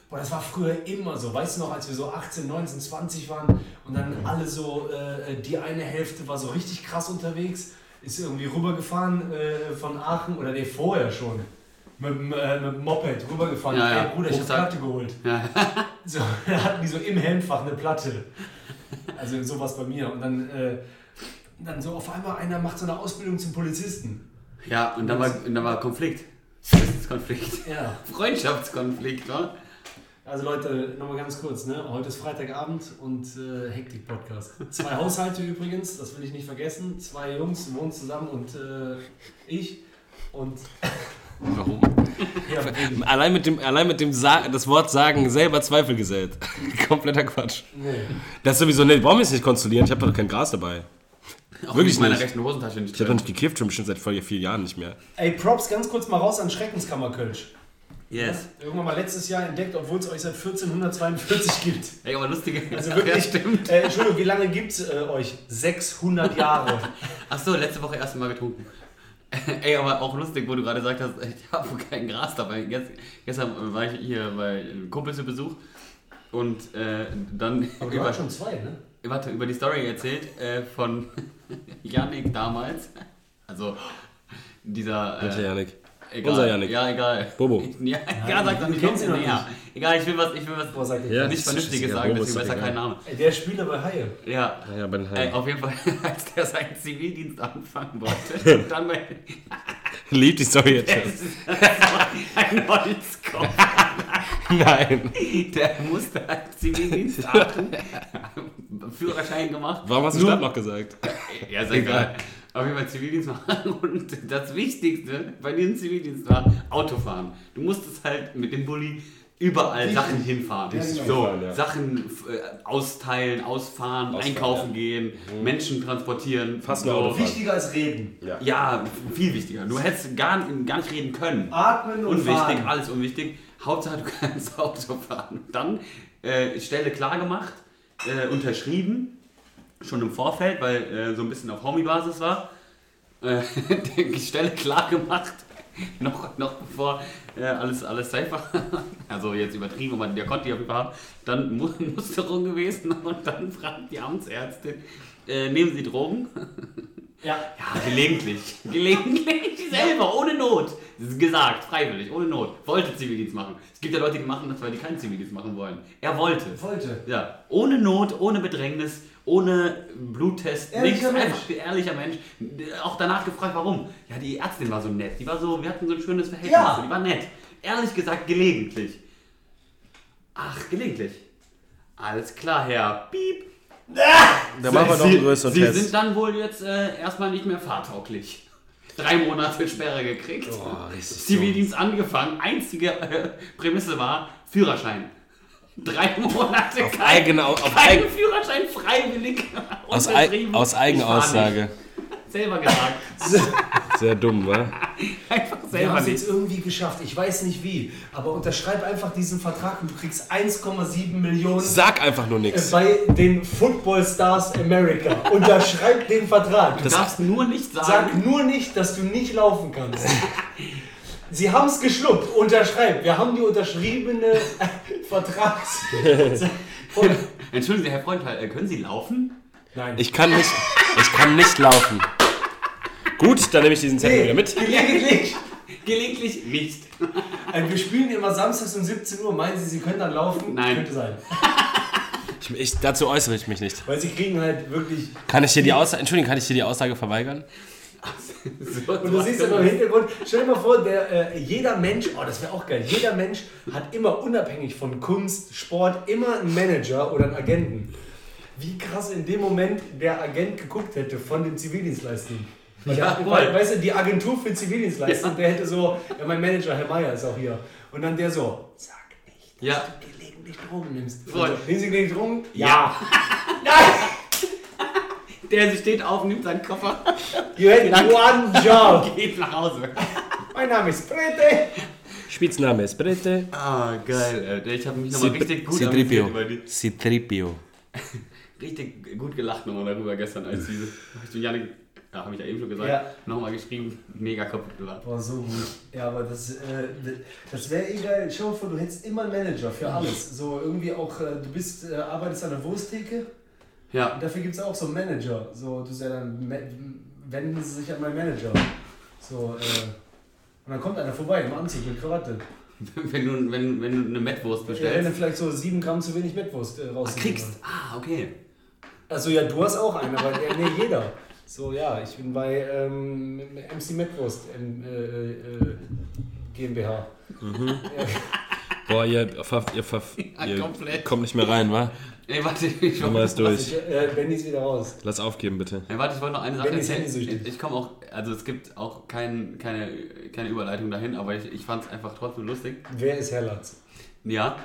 Boah, das war früher immer so. Weißt du noch, als wir so 18, 19, 20 waren und dann alle so, äh, die eine Hälfte war so richtig krass unterwegs, ist irgendwie rübergefahren äh, von Aachen oder nee, vorher schon. Mit, dem, äh, mit dem Moped rübergefahren. Ja, ja. Ey, Bruder, ich hab Rucksack. Platte geholt. Ja. So, da hatten die so im Helmfach eine Platte. Also sowas bei mir. Und dann, äh, dann so auf einmal einer macht so eine Ausbildung zum Polizisten. Ja, und dann war, und dann war Konflikt. Wissenskonflikt. Ja. Freundschaftskonflikt, wa? Also Leute, nochmal ganz kurz, ne? Heute ist Freitagabend und äh, Hektik-Podcast. Zwei Haushalte übrigens, das will ich nicht vergessen. Zwei Jungs wohnen zusammen und äh, ich. Und Warum? ja, Allein mit dem, allein mit dem Sa das Wort sagen selber Zweifel gesät. Kompletter Quatsch. nee. Das ist sowieso, ne, warum ist nicht konsulieren? Ich habe doch kein Gras dabei. Auch Wirklich in meiner nicht. rechten Hosentasche nicht Ich habe doch nicht gekifft, schon bestimmt seit voll vier Jahren nicht mehr. Ey, Props ganz kurz mal raus an Schreckenskammer Kölsch. Yes. Irgendwann mal letztes Jahr entdeckt, obwohl es euch seit 1442 gibt. Ey, aber lustige. Also Ja, wirklich, stimmt. äh, Entschuldigung, wie lange gibt es äh, euch? 600 Jahre. Achso, letzte Woche erst mal getrunken. Ey, aber auch lustig, wo du gerade gesagt hast, ich habe kein Gras dabei. Gest, gestern war ich hier bei Kumpel zu Besuch und äh, dann Aber du über, hast schon zwei, ne? warte, über die Story erzählt äh, von Yannick damals. Also dieser. Äh, Janik? Egal. Unser Yannick. Ja, egal. Bobo. Ja, egal, sag doch nicht. kennst noch näher. Egal, ich will was, ich will was Boah, sag ich. Ja. nicht Vernünftiges egal, sagen, Bobo deswegen besser kein egal. Name. Ey, der Spieler bei Haie. Ja, Ja, bei den Ey, Haien. auf jeden Fall, als der seinen Zivildienst anfangen wollte, und dann bei, Liebt die Story jetzt schon. ein Holzkopf. Nein. Der musste halt Zivildienst Führerschein gemacht. Warum hast du Nur- Stadt noch gesagt? Ja, ist egal. Auf jeden Fall Zivildienst machen und das Wichtigste bei diesem Zivildienst war Autofahren. Du musstest halt mit dem Bulli überall Sachen hinfahren. Ja, so, hinfahren, ja. Sachen äh, austeilen, ausfahren, Ausfahren, einkaufen gehen, Menschen transportieren. Fast so. nur. Wichtiger als reden. Ja, viel wichtiger. Du hättest gar, gar nicht reden können. Atmen und Unwichtig, fahren. alles unwichtig. Hauptsache, du kannst Auto fahren. Dann äh, Stelle klar gemacht, äh, unterschrieben, schon im Vorfeld, weil äh, so ein bisschen auf Homie-Basis war. Äh, die Stelle klar gemacht, noch, noch bevor äh, alles, alles safe war. Also jetzt übertrieben, aber der konnte die auf jeden Fall haben. Dann Mu Musterung gewesen und dann fragt die Amtsärztin, äh, nehmen Sie Drogen? Ja. Ja, gelegentlich. Gelegentlich selber, ohne Not. Das ist gesagt, freiwillig, ohne Not. Wollte Zivildienst machen. Es gibt ja Leute, die machen das, weil die keinen Zivildienst machen wollen. Er wollte. Wollte. Ja, ohne Not, ohne Bedrängnis, ohne Bluttest, Ehrlicher nichts. Mensch. Einfach ehrlicher Mensch. Auch danach gefragt, warum. Ja, die Ärztin war so nett. Die war so, wir hatten so ein schönes Verhältnis. Ja. Die war nett. Ehrlich gesagt, gelegentlich. Ach, gelegentlich. Alles klar, Herr. Piep. Da machen wir doch einen größeren Sie Test. sind dann wohl jetzt äh, erstmal nicht mehr fahrtauglich. Drei Monate Sperre gekriegt. Oh, Zivildienst angefangen. Einzige äh, Prämisse war Führerschein. Drei Monate Auf kein, eigene, auf kein eigen, Führerschein freiwillig. aus, aus Eigenaussage. Selber gesagt. Sehr dumm, wa? Einfach Wir selber haben es jetzt irgendwie geschafft. Ich weiß nicht wie. Aber unterschreib einfach diesen Vertrag und du kriegst 1,7 Millionen Sag einfach nur nichts. bei den Football Stars America. Unterschreib den Vertrag. Du darfst nur nicht sagen. Sag nur nicht, dass du nicht laufen kannst. Sie haben es geschluckt. Unterschreib. Wir haben die unterschriebene Vertrags. Entschuldigen Sie, Herr Freund, äh, können Sie laufen? Nein. Ich kann nicht, ich kann nicht laufen. Gut, dann nehme ich diesen Zettel wieder mit. Gelegentlich. Gelegentlich nicht. Also wir spielen immer samstags um 17 Uhr. Meinen Sie, Sie können dann laufen? Nein. Könnte sein. Ich, ich, dazu äußere ich mich nicht. Weil Sie kriegen halt wirklich. Kann ich hier die Aussage, Entschuldigung, kann ich hier die Aussage verweigern? So, Und du siehst immer im Hintergrund, stell dir mal vor, der, äh, jeder Mensch, oh, das wäre auch geil, jeder Mensch hat immer unabhängig von Kunst, Sport, immer einen Manager oder einen Agenten. Wie krass in dem Moment der Agent geguckt hätte von den Zivildienstleistungen. Weil Ja, voll. weißt du, die Agentur für Zivildienstleistungen, Ja. der hätte so, ja, mein Manager, Herr Meier, ist auch hier. Und dann der so, sag nicht, dass Ja. du gelegentlich Drogen nimmst. Voll. Nehmen Sie gelegentlich Drogen? Ja. Der steht auf, nimmt seinen Koffer, You had one job. geht nach Hause. Mein Name ist Prete. Spitzname ist Brette. Ah, geil. Ey. Ich habe mich nochmal richtig gut Citripio. amüsiert über die. Citripio. Richtig gut gelacht nochmal darüber gestern, als diese. Hab ich den Janik, ja, habe ich ja eben schon gesagt, Ja. nochmal geschrieben, mega kaputt gelacht. Boah, so gut. Ja, aber das, äh, das wäre eh geil. Dir vor, du hättest immer einen Manager für alles. So irgendwie auch, äh, du bist, äh, arbeitest an der Wursttheke Ja, und dafür gibt es auch so einen Manager. So, du sagst dann, "Me- wenden Sie sich an meinen Manager. So, äh, und dann kommt einer vorbei im Anzug mit Krawatte. wenn du, wenn, wenn du eine Mettwurst Ja, wenn bestellst. du vielleicht so sieben Gramm zu wenig Mettwurst äh, Ach, raus kriegst. Ah, okay. Also ja, du hast auch einen, aber der, nee, jeder. So, ja, ich bin bei ähm, MC Mettwurst äh, äh, GmbH. Boah, ihr, verf, ihr, verf, ihr komplett. kommt nicht mehr rein, wa? Ey, warte, ich, Nummer ist durch. Äh, Benny ist wieder raus. Lass aufgeben, bitte. Ey, warte, ich wollte noch eine Sache Benny erzählen. Ich, ich komme auch, also es gibt auch kein, keine, keine Überleitung dahin, aber ich, ich fand es einfach trotzdem lustig. Wer ist Herr Latz? Ja,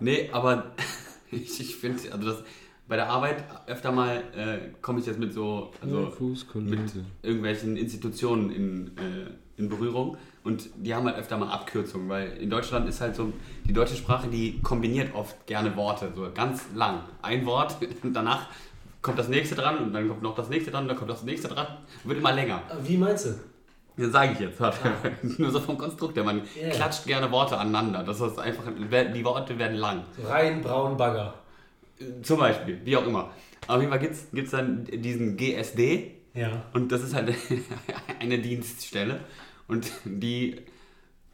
nee, aber ich, ich finde, also das bei der Arbeit öfter mal äh, komme ich jetzt mit so, also mit irgendwelchen Institutionen in, äh, in Berührung und die haben halt öfter mal Abkürzungen, weil in Deutschland ist halt so, die deutsche Sprache, die kombiniert oft gerne Worte, so ganz lang. Ein Wort danach kommt das nächste dran und dann kommt noch das nächste dran und dann kommt das nächste dran, wird immer länger. Wie meinst du? Das sage ich jetzt. warte. Nur so vom Konstrukt her. Man Ja. klatscht gerne Worte aneinander. Das ist einfach, die Worte werden lang. Rein, braun, Bagger. Zum Beispiel, wie auch immer. Auf jeden Fall gibt es dann diesen GSD Ja. und das ist halt eine Dienststelle. Und die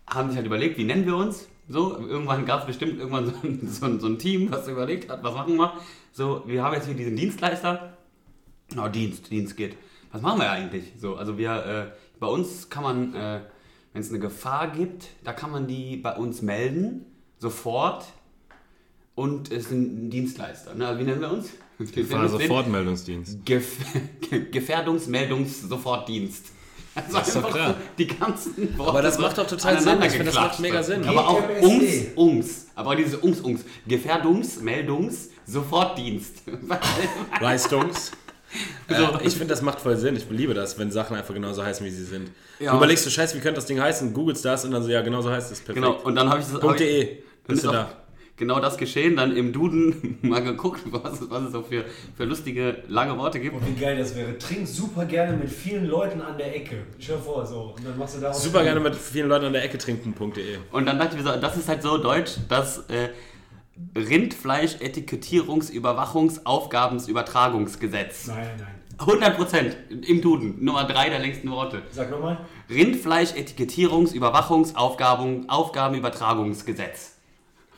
haben sich halt überlegt, wie nennen wir uns? So, irgendwann gab es bestimmt irgendwann so ein, so, ein, so ein Team, was überlegt hat, was machen wir? So, wir haben jetzt hier diesen Dienstleister. Na, Dienst, Dienst geht. Was machen wir eigentlich? So, also wir, äh, bei uns kann man, äh, wenn es eine Gefahr gibt, da kann man die bei uns melden, sofort. Und es ist ein Dienstleister. Ne? Also wie nennen wir uns? Wir Fahr nennen uns den Sofortmeldungsdienst. Gef Gefährdungsmeldungs-Sofortdienst. Also Das ist doch einfach klar. so Die ganzen Worte Aber das macht doch total Sinn. Ich finde, das macht mega Sinn. Aber auch. Ungs, Ungs. Aber diese Ungs, Ungs. Gefährdungsmeldungs-Sofortdienst. Leistungs. So. Äh, ich finde, das macht voll Sinn. Ich liebe das, wenn Sachen einfach genauso heißen, wie sie sind. Ja. Du überlegst du, scheiße, wie könnte das Ding heißen? Googelst das und dann so, ja, genauso heißt es. Perfekt. genau, und dann habe ich das. hab Punkt ich, .de. dann Bist ist du da. Genau das geschehen, dann im Duden mal geguckt, was, es- was es so für, für lustige, lange Worte gibt. Und wie geil das wäre. Trink super gerne mit vielen Leuten an der Ecke. Stell dir vor, so. Und dann machst du daraus. Super gerne mit vielen Leuten an der Ecke trinken.de. Und dann dachte ich mir so, das ist halt so deutsch, dass äh, Rindfleisch-Etikettierungs-Überwachungsaufgabensübertragungsgesetz. Nein, nein. 100% im Duden, Nummer 3 der längsten Worte. Sag nochmal. Rindfleisch-Etikettierungs-Überwachungsaufgabenübertragungsgesetz.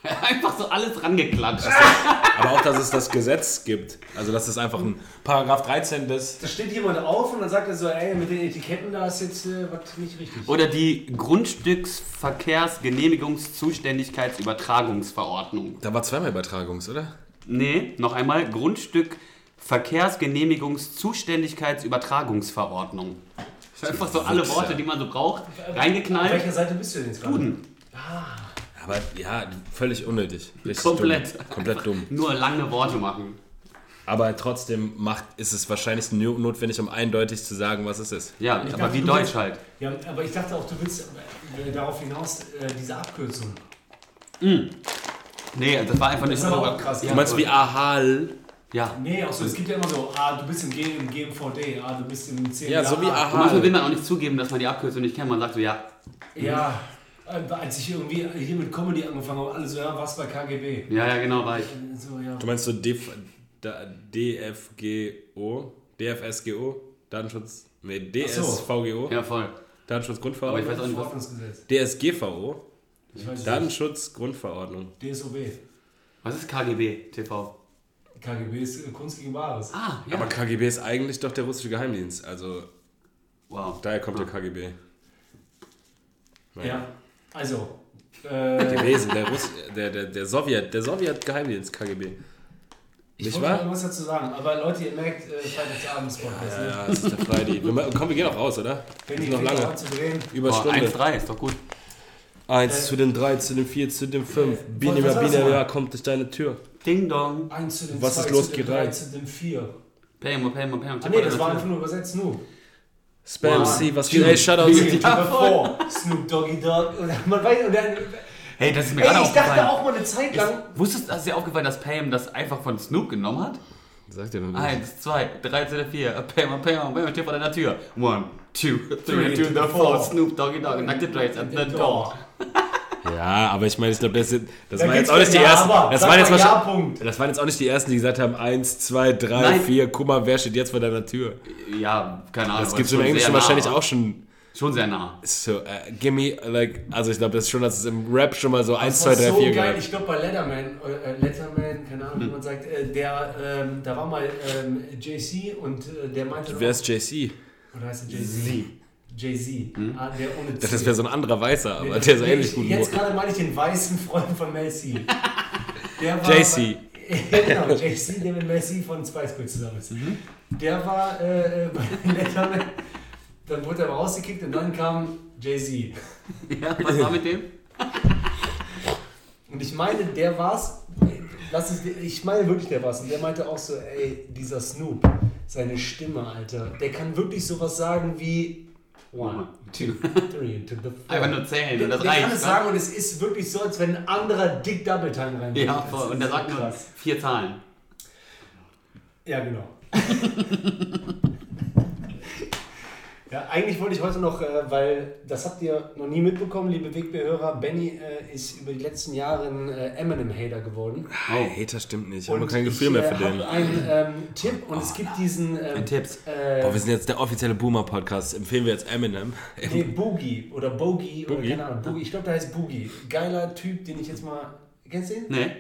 Einfach so alles rangeklatscht. Aber auch, dass es das Gesetz gibt. Also, dass es einfach ein Paragraph 13 des. Da steht jemand auf und dann sagt er so, ey, mit den Etiketten da ist jetzt äh, was nicht richtig. Oder die Grundstücksverkehrsgenehmigungszuständigkeitsübertragungsverordnung. Da war zweimal Übertragungs, oder? Nee, noch einmal Grundstück Verkehrsgenehmigungszuständigkeitsübertragungsverordnung. Das ist einfach so alle. Worte, die man so braucht, Auf reingeknallt. welcher Seite bist du denn jetzt gerade? Duden. Aber ja, völlig unnötig. Richtig Komplett. Dumm. Komplett dumm. Nur lange Worte machen. Aber trotzdem macht, ist es wahrscheinlich no- notwendig, um eindeutig zu sagen, was es ist. Ja, Ich aber dachte, wie Deutsch willst- halt. Ja, aber ich dachte auch, du willst äh, darauf hinaus äh, diese Abkürzung. Nee, das war einfach Das nicht auch krass. Ja, Du meinst wie AHAL? Ja. Nee, auch so, es gibt ja immer so, ah, du bist im, G, im GMVD, ah, du bist im CMA. Ja, so wie Und manchmal will AHAL. man auch nicht zugeben, dass man die Abkürzung nicht kennt. Man sagt so, ja, Ja, als ich irgendwie hier mit Comedy angefangen habe, alle so, ja, was bei KGB. ja, ja, genau, war ich. So, ja. Du meinst so DF, DFGO? DFSGO? Datenschutz? Nee, DSVGO? Ja, voll. Aber Datenschutzgrundverordnung? ich weiß auch nicht. DSGVO? Datenschutzgrundverordnung. DSOB. Was ist KGB TV? KGB ist äh, Kunst gegen Wahres. Ah, ja. Aber KGB ist eigentlich doch der russische Geheimdienst. Also wow. daher kommt der KGB. Ja, also. Äh, Gewesen, der, Russ, der, der, der Sowjet, der Sowjet-Geheimdienst KGB. ich Nicht wollte wahr? noch irgendwas dazu sagen, aber Leute, ihr merkt, äh, Freitagabends-Podcast. Ja, ne? ja, es ist der Friday. Wir, komm, wir gehen auch raus, oder? Wir Wenn sind die noch lange. an zu drehen. Über Boah, Stunde. 1-3 ist doch gut. Eins zu den drei, zu den vier, zu den fünf. Bini, was sagst du Bini, mal? ja, kommt durch deine Tür. Ding Dong. 1 zu den Was 2, ist los, zu den Gerai? 3, zu den 4. Paymo, Paymo, Paymo. Ah nee, das war einfach nur übersetzt, nu. Spam C, was geht? Ey, Shoutouts. three. Ja, voll. Snoop Doggy Dogg. Man weiß, und dann, Hey, das ist mir ey, gerade ich dachte auch mal eine Zeit lang. Wusstest du, hast dir aufgefallen, dass Pam das einfach von Snoop genommen hat? Sagt ihr noch nicht. Eins, zwei, drei, vier, vier. Pam, Pam, Pam, steht vor deiner Tür. One, two, Three three, two, the four. Snoop Doggy Dogg, knock the drapes at the door. Ja, aber ich meine, ich glaube, das, sind- das Da waren jetzt auch nicht die Ja, ersten. Das waren, jetzt mal Ja, Punkt. das waren jetzt auch nicht die ersten, die gesagt haben: 1, 2, 3, Nein. 4, guck mal, wer steht jetzt vor deiner Tür. Ja, keine Ahnung. Das gibt es im Englischen nah. wahrscheinlich auch schon. Schon sehr nah. So, äh, gimme, like, also ich glaube, das ist schon, dass es im Rap schon mal so 1, Das 2, war 3, so 4 geil. gab. Ich glaube bei Letterman, äh, Letterman, keine Ahnung, wie man sagt, äh, der, ähm, da war mal ähm, JC und äh, der meinte. Wer ist JC? Oder heißt er Jay-Z? Jay-Z. Ah, der ohne C. Das wäre so ein anderer Weißer, aber der so nee, ähnlich ich- gut Jetzt gerade meine ich den weißen Freund von Mel C. Der war. Bei, genau, JC, der mit Mel C von Spice Girls zusammen ist. Mhm. Der war äh, äh, bei Letterman, dann wurde er aber rausgekickt und dann kam Jay-Z. Ja, was war mit dem? Und ich meine, der war's. Lass es, ich meine wirklich, der war's. Und der meinte auch so, ey, dieser Snoop, seine Stimme, Alter, der kann wirklich sowas sagen wie One, two, three, to the four. Einfach nur zählen und das der kann reicht. es sagen und es ist wirklich so, als wenn ein anderer Dick Double Time reinkommt. Ja, voll. Und der so sagt nur vier Zahlen. Ja, genau. ja, eigentlich wollte ich heute noch, äh, weil das habt ihr noch nie mitbekommen, liebe Wegbehörer, Benny äh, ist über die letzten Jahre ein äh, Eminem-Hater geworden. Oh, Hater stimmt nicht. Ich habe kein Gefühl ich, mehr äh, für den. hab einen ähm, Tipp und es gibt diesen. Ähm, Ein Tipps. Äh, Boah, wir sind jetzt der offizielle Boomer-Podcast. Empfehlen wir jetzt Eminem. nee, Boogie oder Boogie oder Boogie? keine Ahnung. Boogie. Ich glaube, der heißt Boogie. Geiler Typ, den ich jetzt mal. Kennst du ihn? Nee.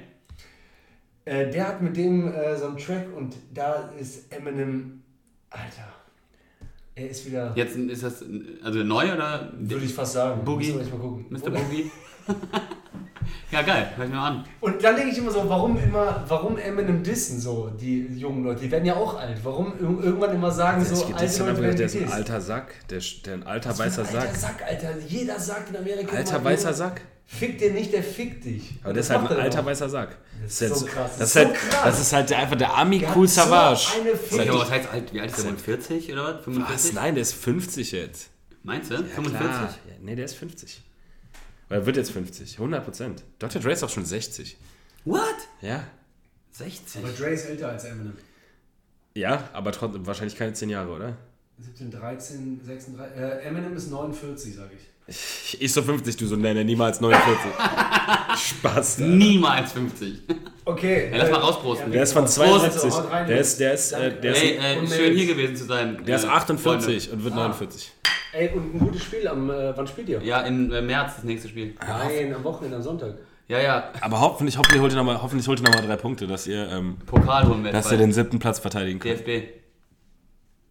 Äh, der hat mit dem äh, so einen Track und da ist Eminem. Alter. Er ist wieder. Jetzt ist das also neu oder? Würde ich fast sagen. Boogie? Müssen wir echt mal gucken. Mr. Boogie? ja, geil. Hör ich mir mal an. Und dann denke ich immer so, warum immer, warum Eminem dissen so, die jungen Leute, die werden ja auch alt. Warum ir- irgendwann immer sagen so, alte Leute werden der ist ein alter Sack. Der, ist- der ein alter Was für ein weißer Alter Sack. Sack, Alter. Jeder sagt in Amerika Alter immer, weißer Sack. Fick den nicht, der fickt dich. Aber der ist Das halt macht ein er alter doch. weißer Sack. Das ist halt so krass. Das ist, halt, so krass. das ist halt der- einfach der Ami Der Cool hat so Savage. eine was heißt alt? Wie alt ist der wohl? 40 oder was? Was? 45? Nein, der ist 50 jetzt. Meinst du? Ja, 45? klar. Ja, nee, der ist 50. Weil er wird jetzt 50. 100 Prozent. Dr. Dre ist auch schon 60. What? Ja. 60? Aber Dre ist älter als Eminem. Ja, aber trotzdem wahrscheinlich keine 10 Jahre, oder? 17, 13, 36. Äh, Eminem ist 49, sage ich. Ich so 50, du so, nee, niemals 49. Spaß. Alter. Niemals 50. Okay. Ja, lass mal äh, rausprosten. Der ist von Prost. 72. Haut rein, Der ist, der ist, äh, Danke. der ist, Ey, äh, Und schön hier gewesen zu sein. der ist äh, 48 und Ah. wird 49. Ey, und ein gutes Spiel am. Äh, wann spielt ihr? Ja, im äh, März das nächste Spiel. Nein, am Wochenende, am Sonntag. Ja, ja. Aber hoffentlich, hoffentlich holt ihr nochmal hoffentlich holt ihr noch mal drei Punkte, dass ihr, ähm, Pokal holen dass ihr den siebten Platz verteidigen könnt. DFB.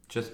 Tschüss.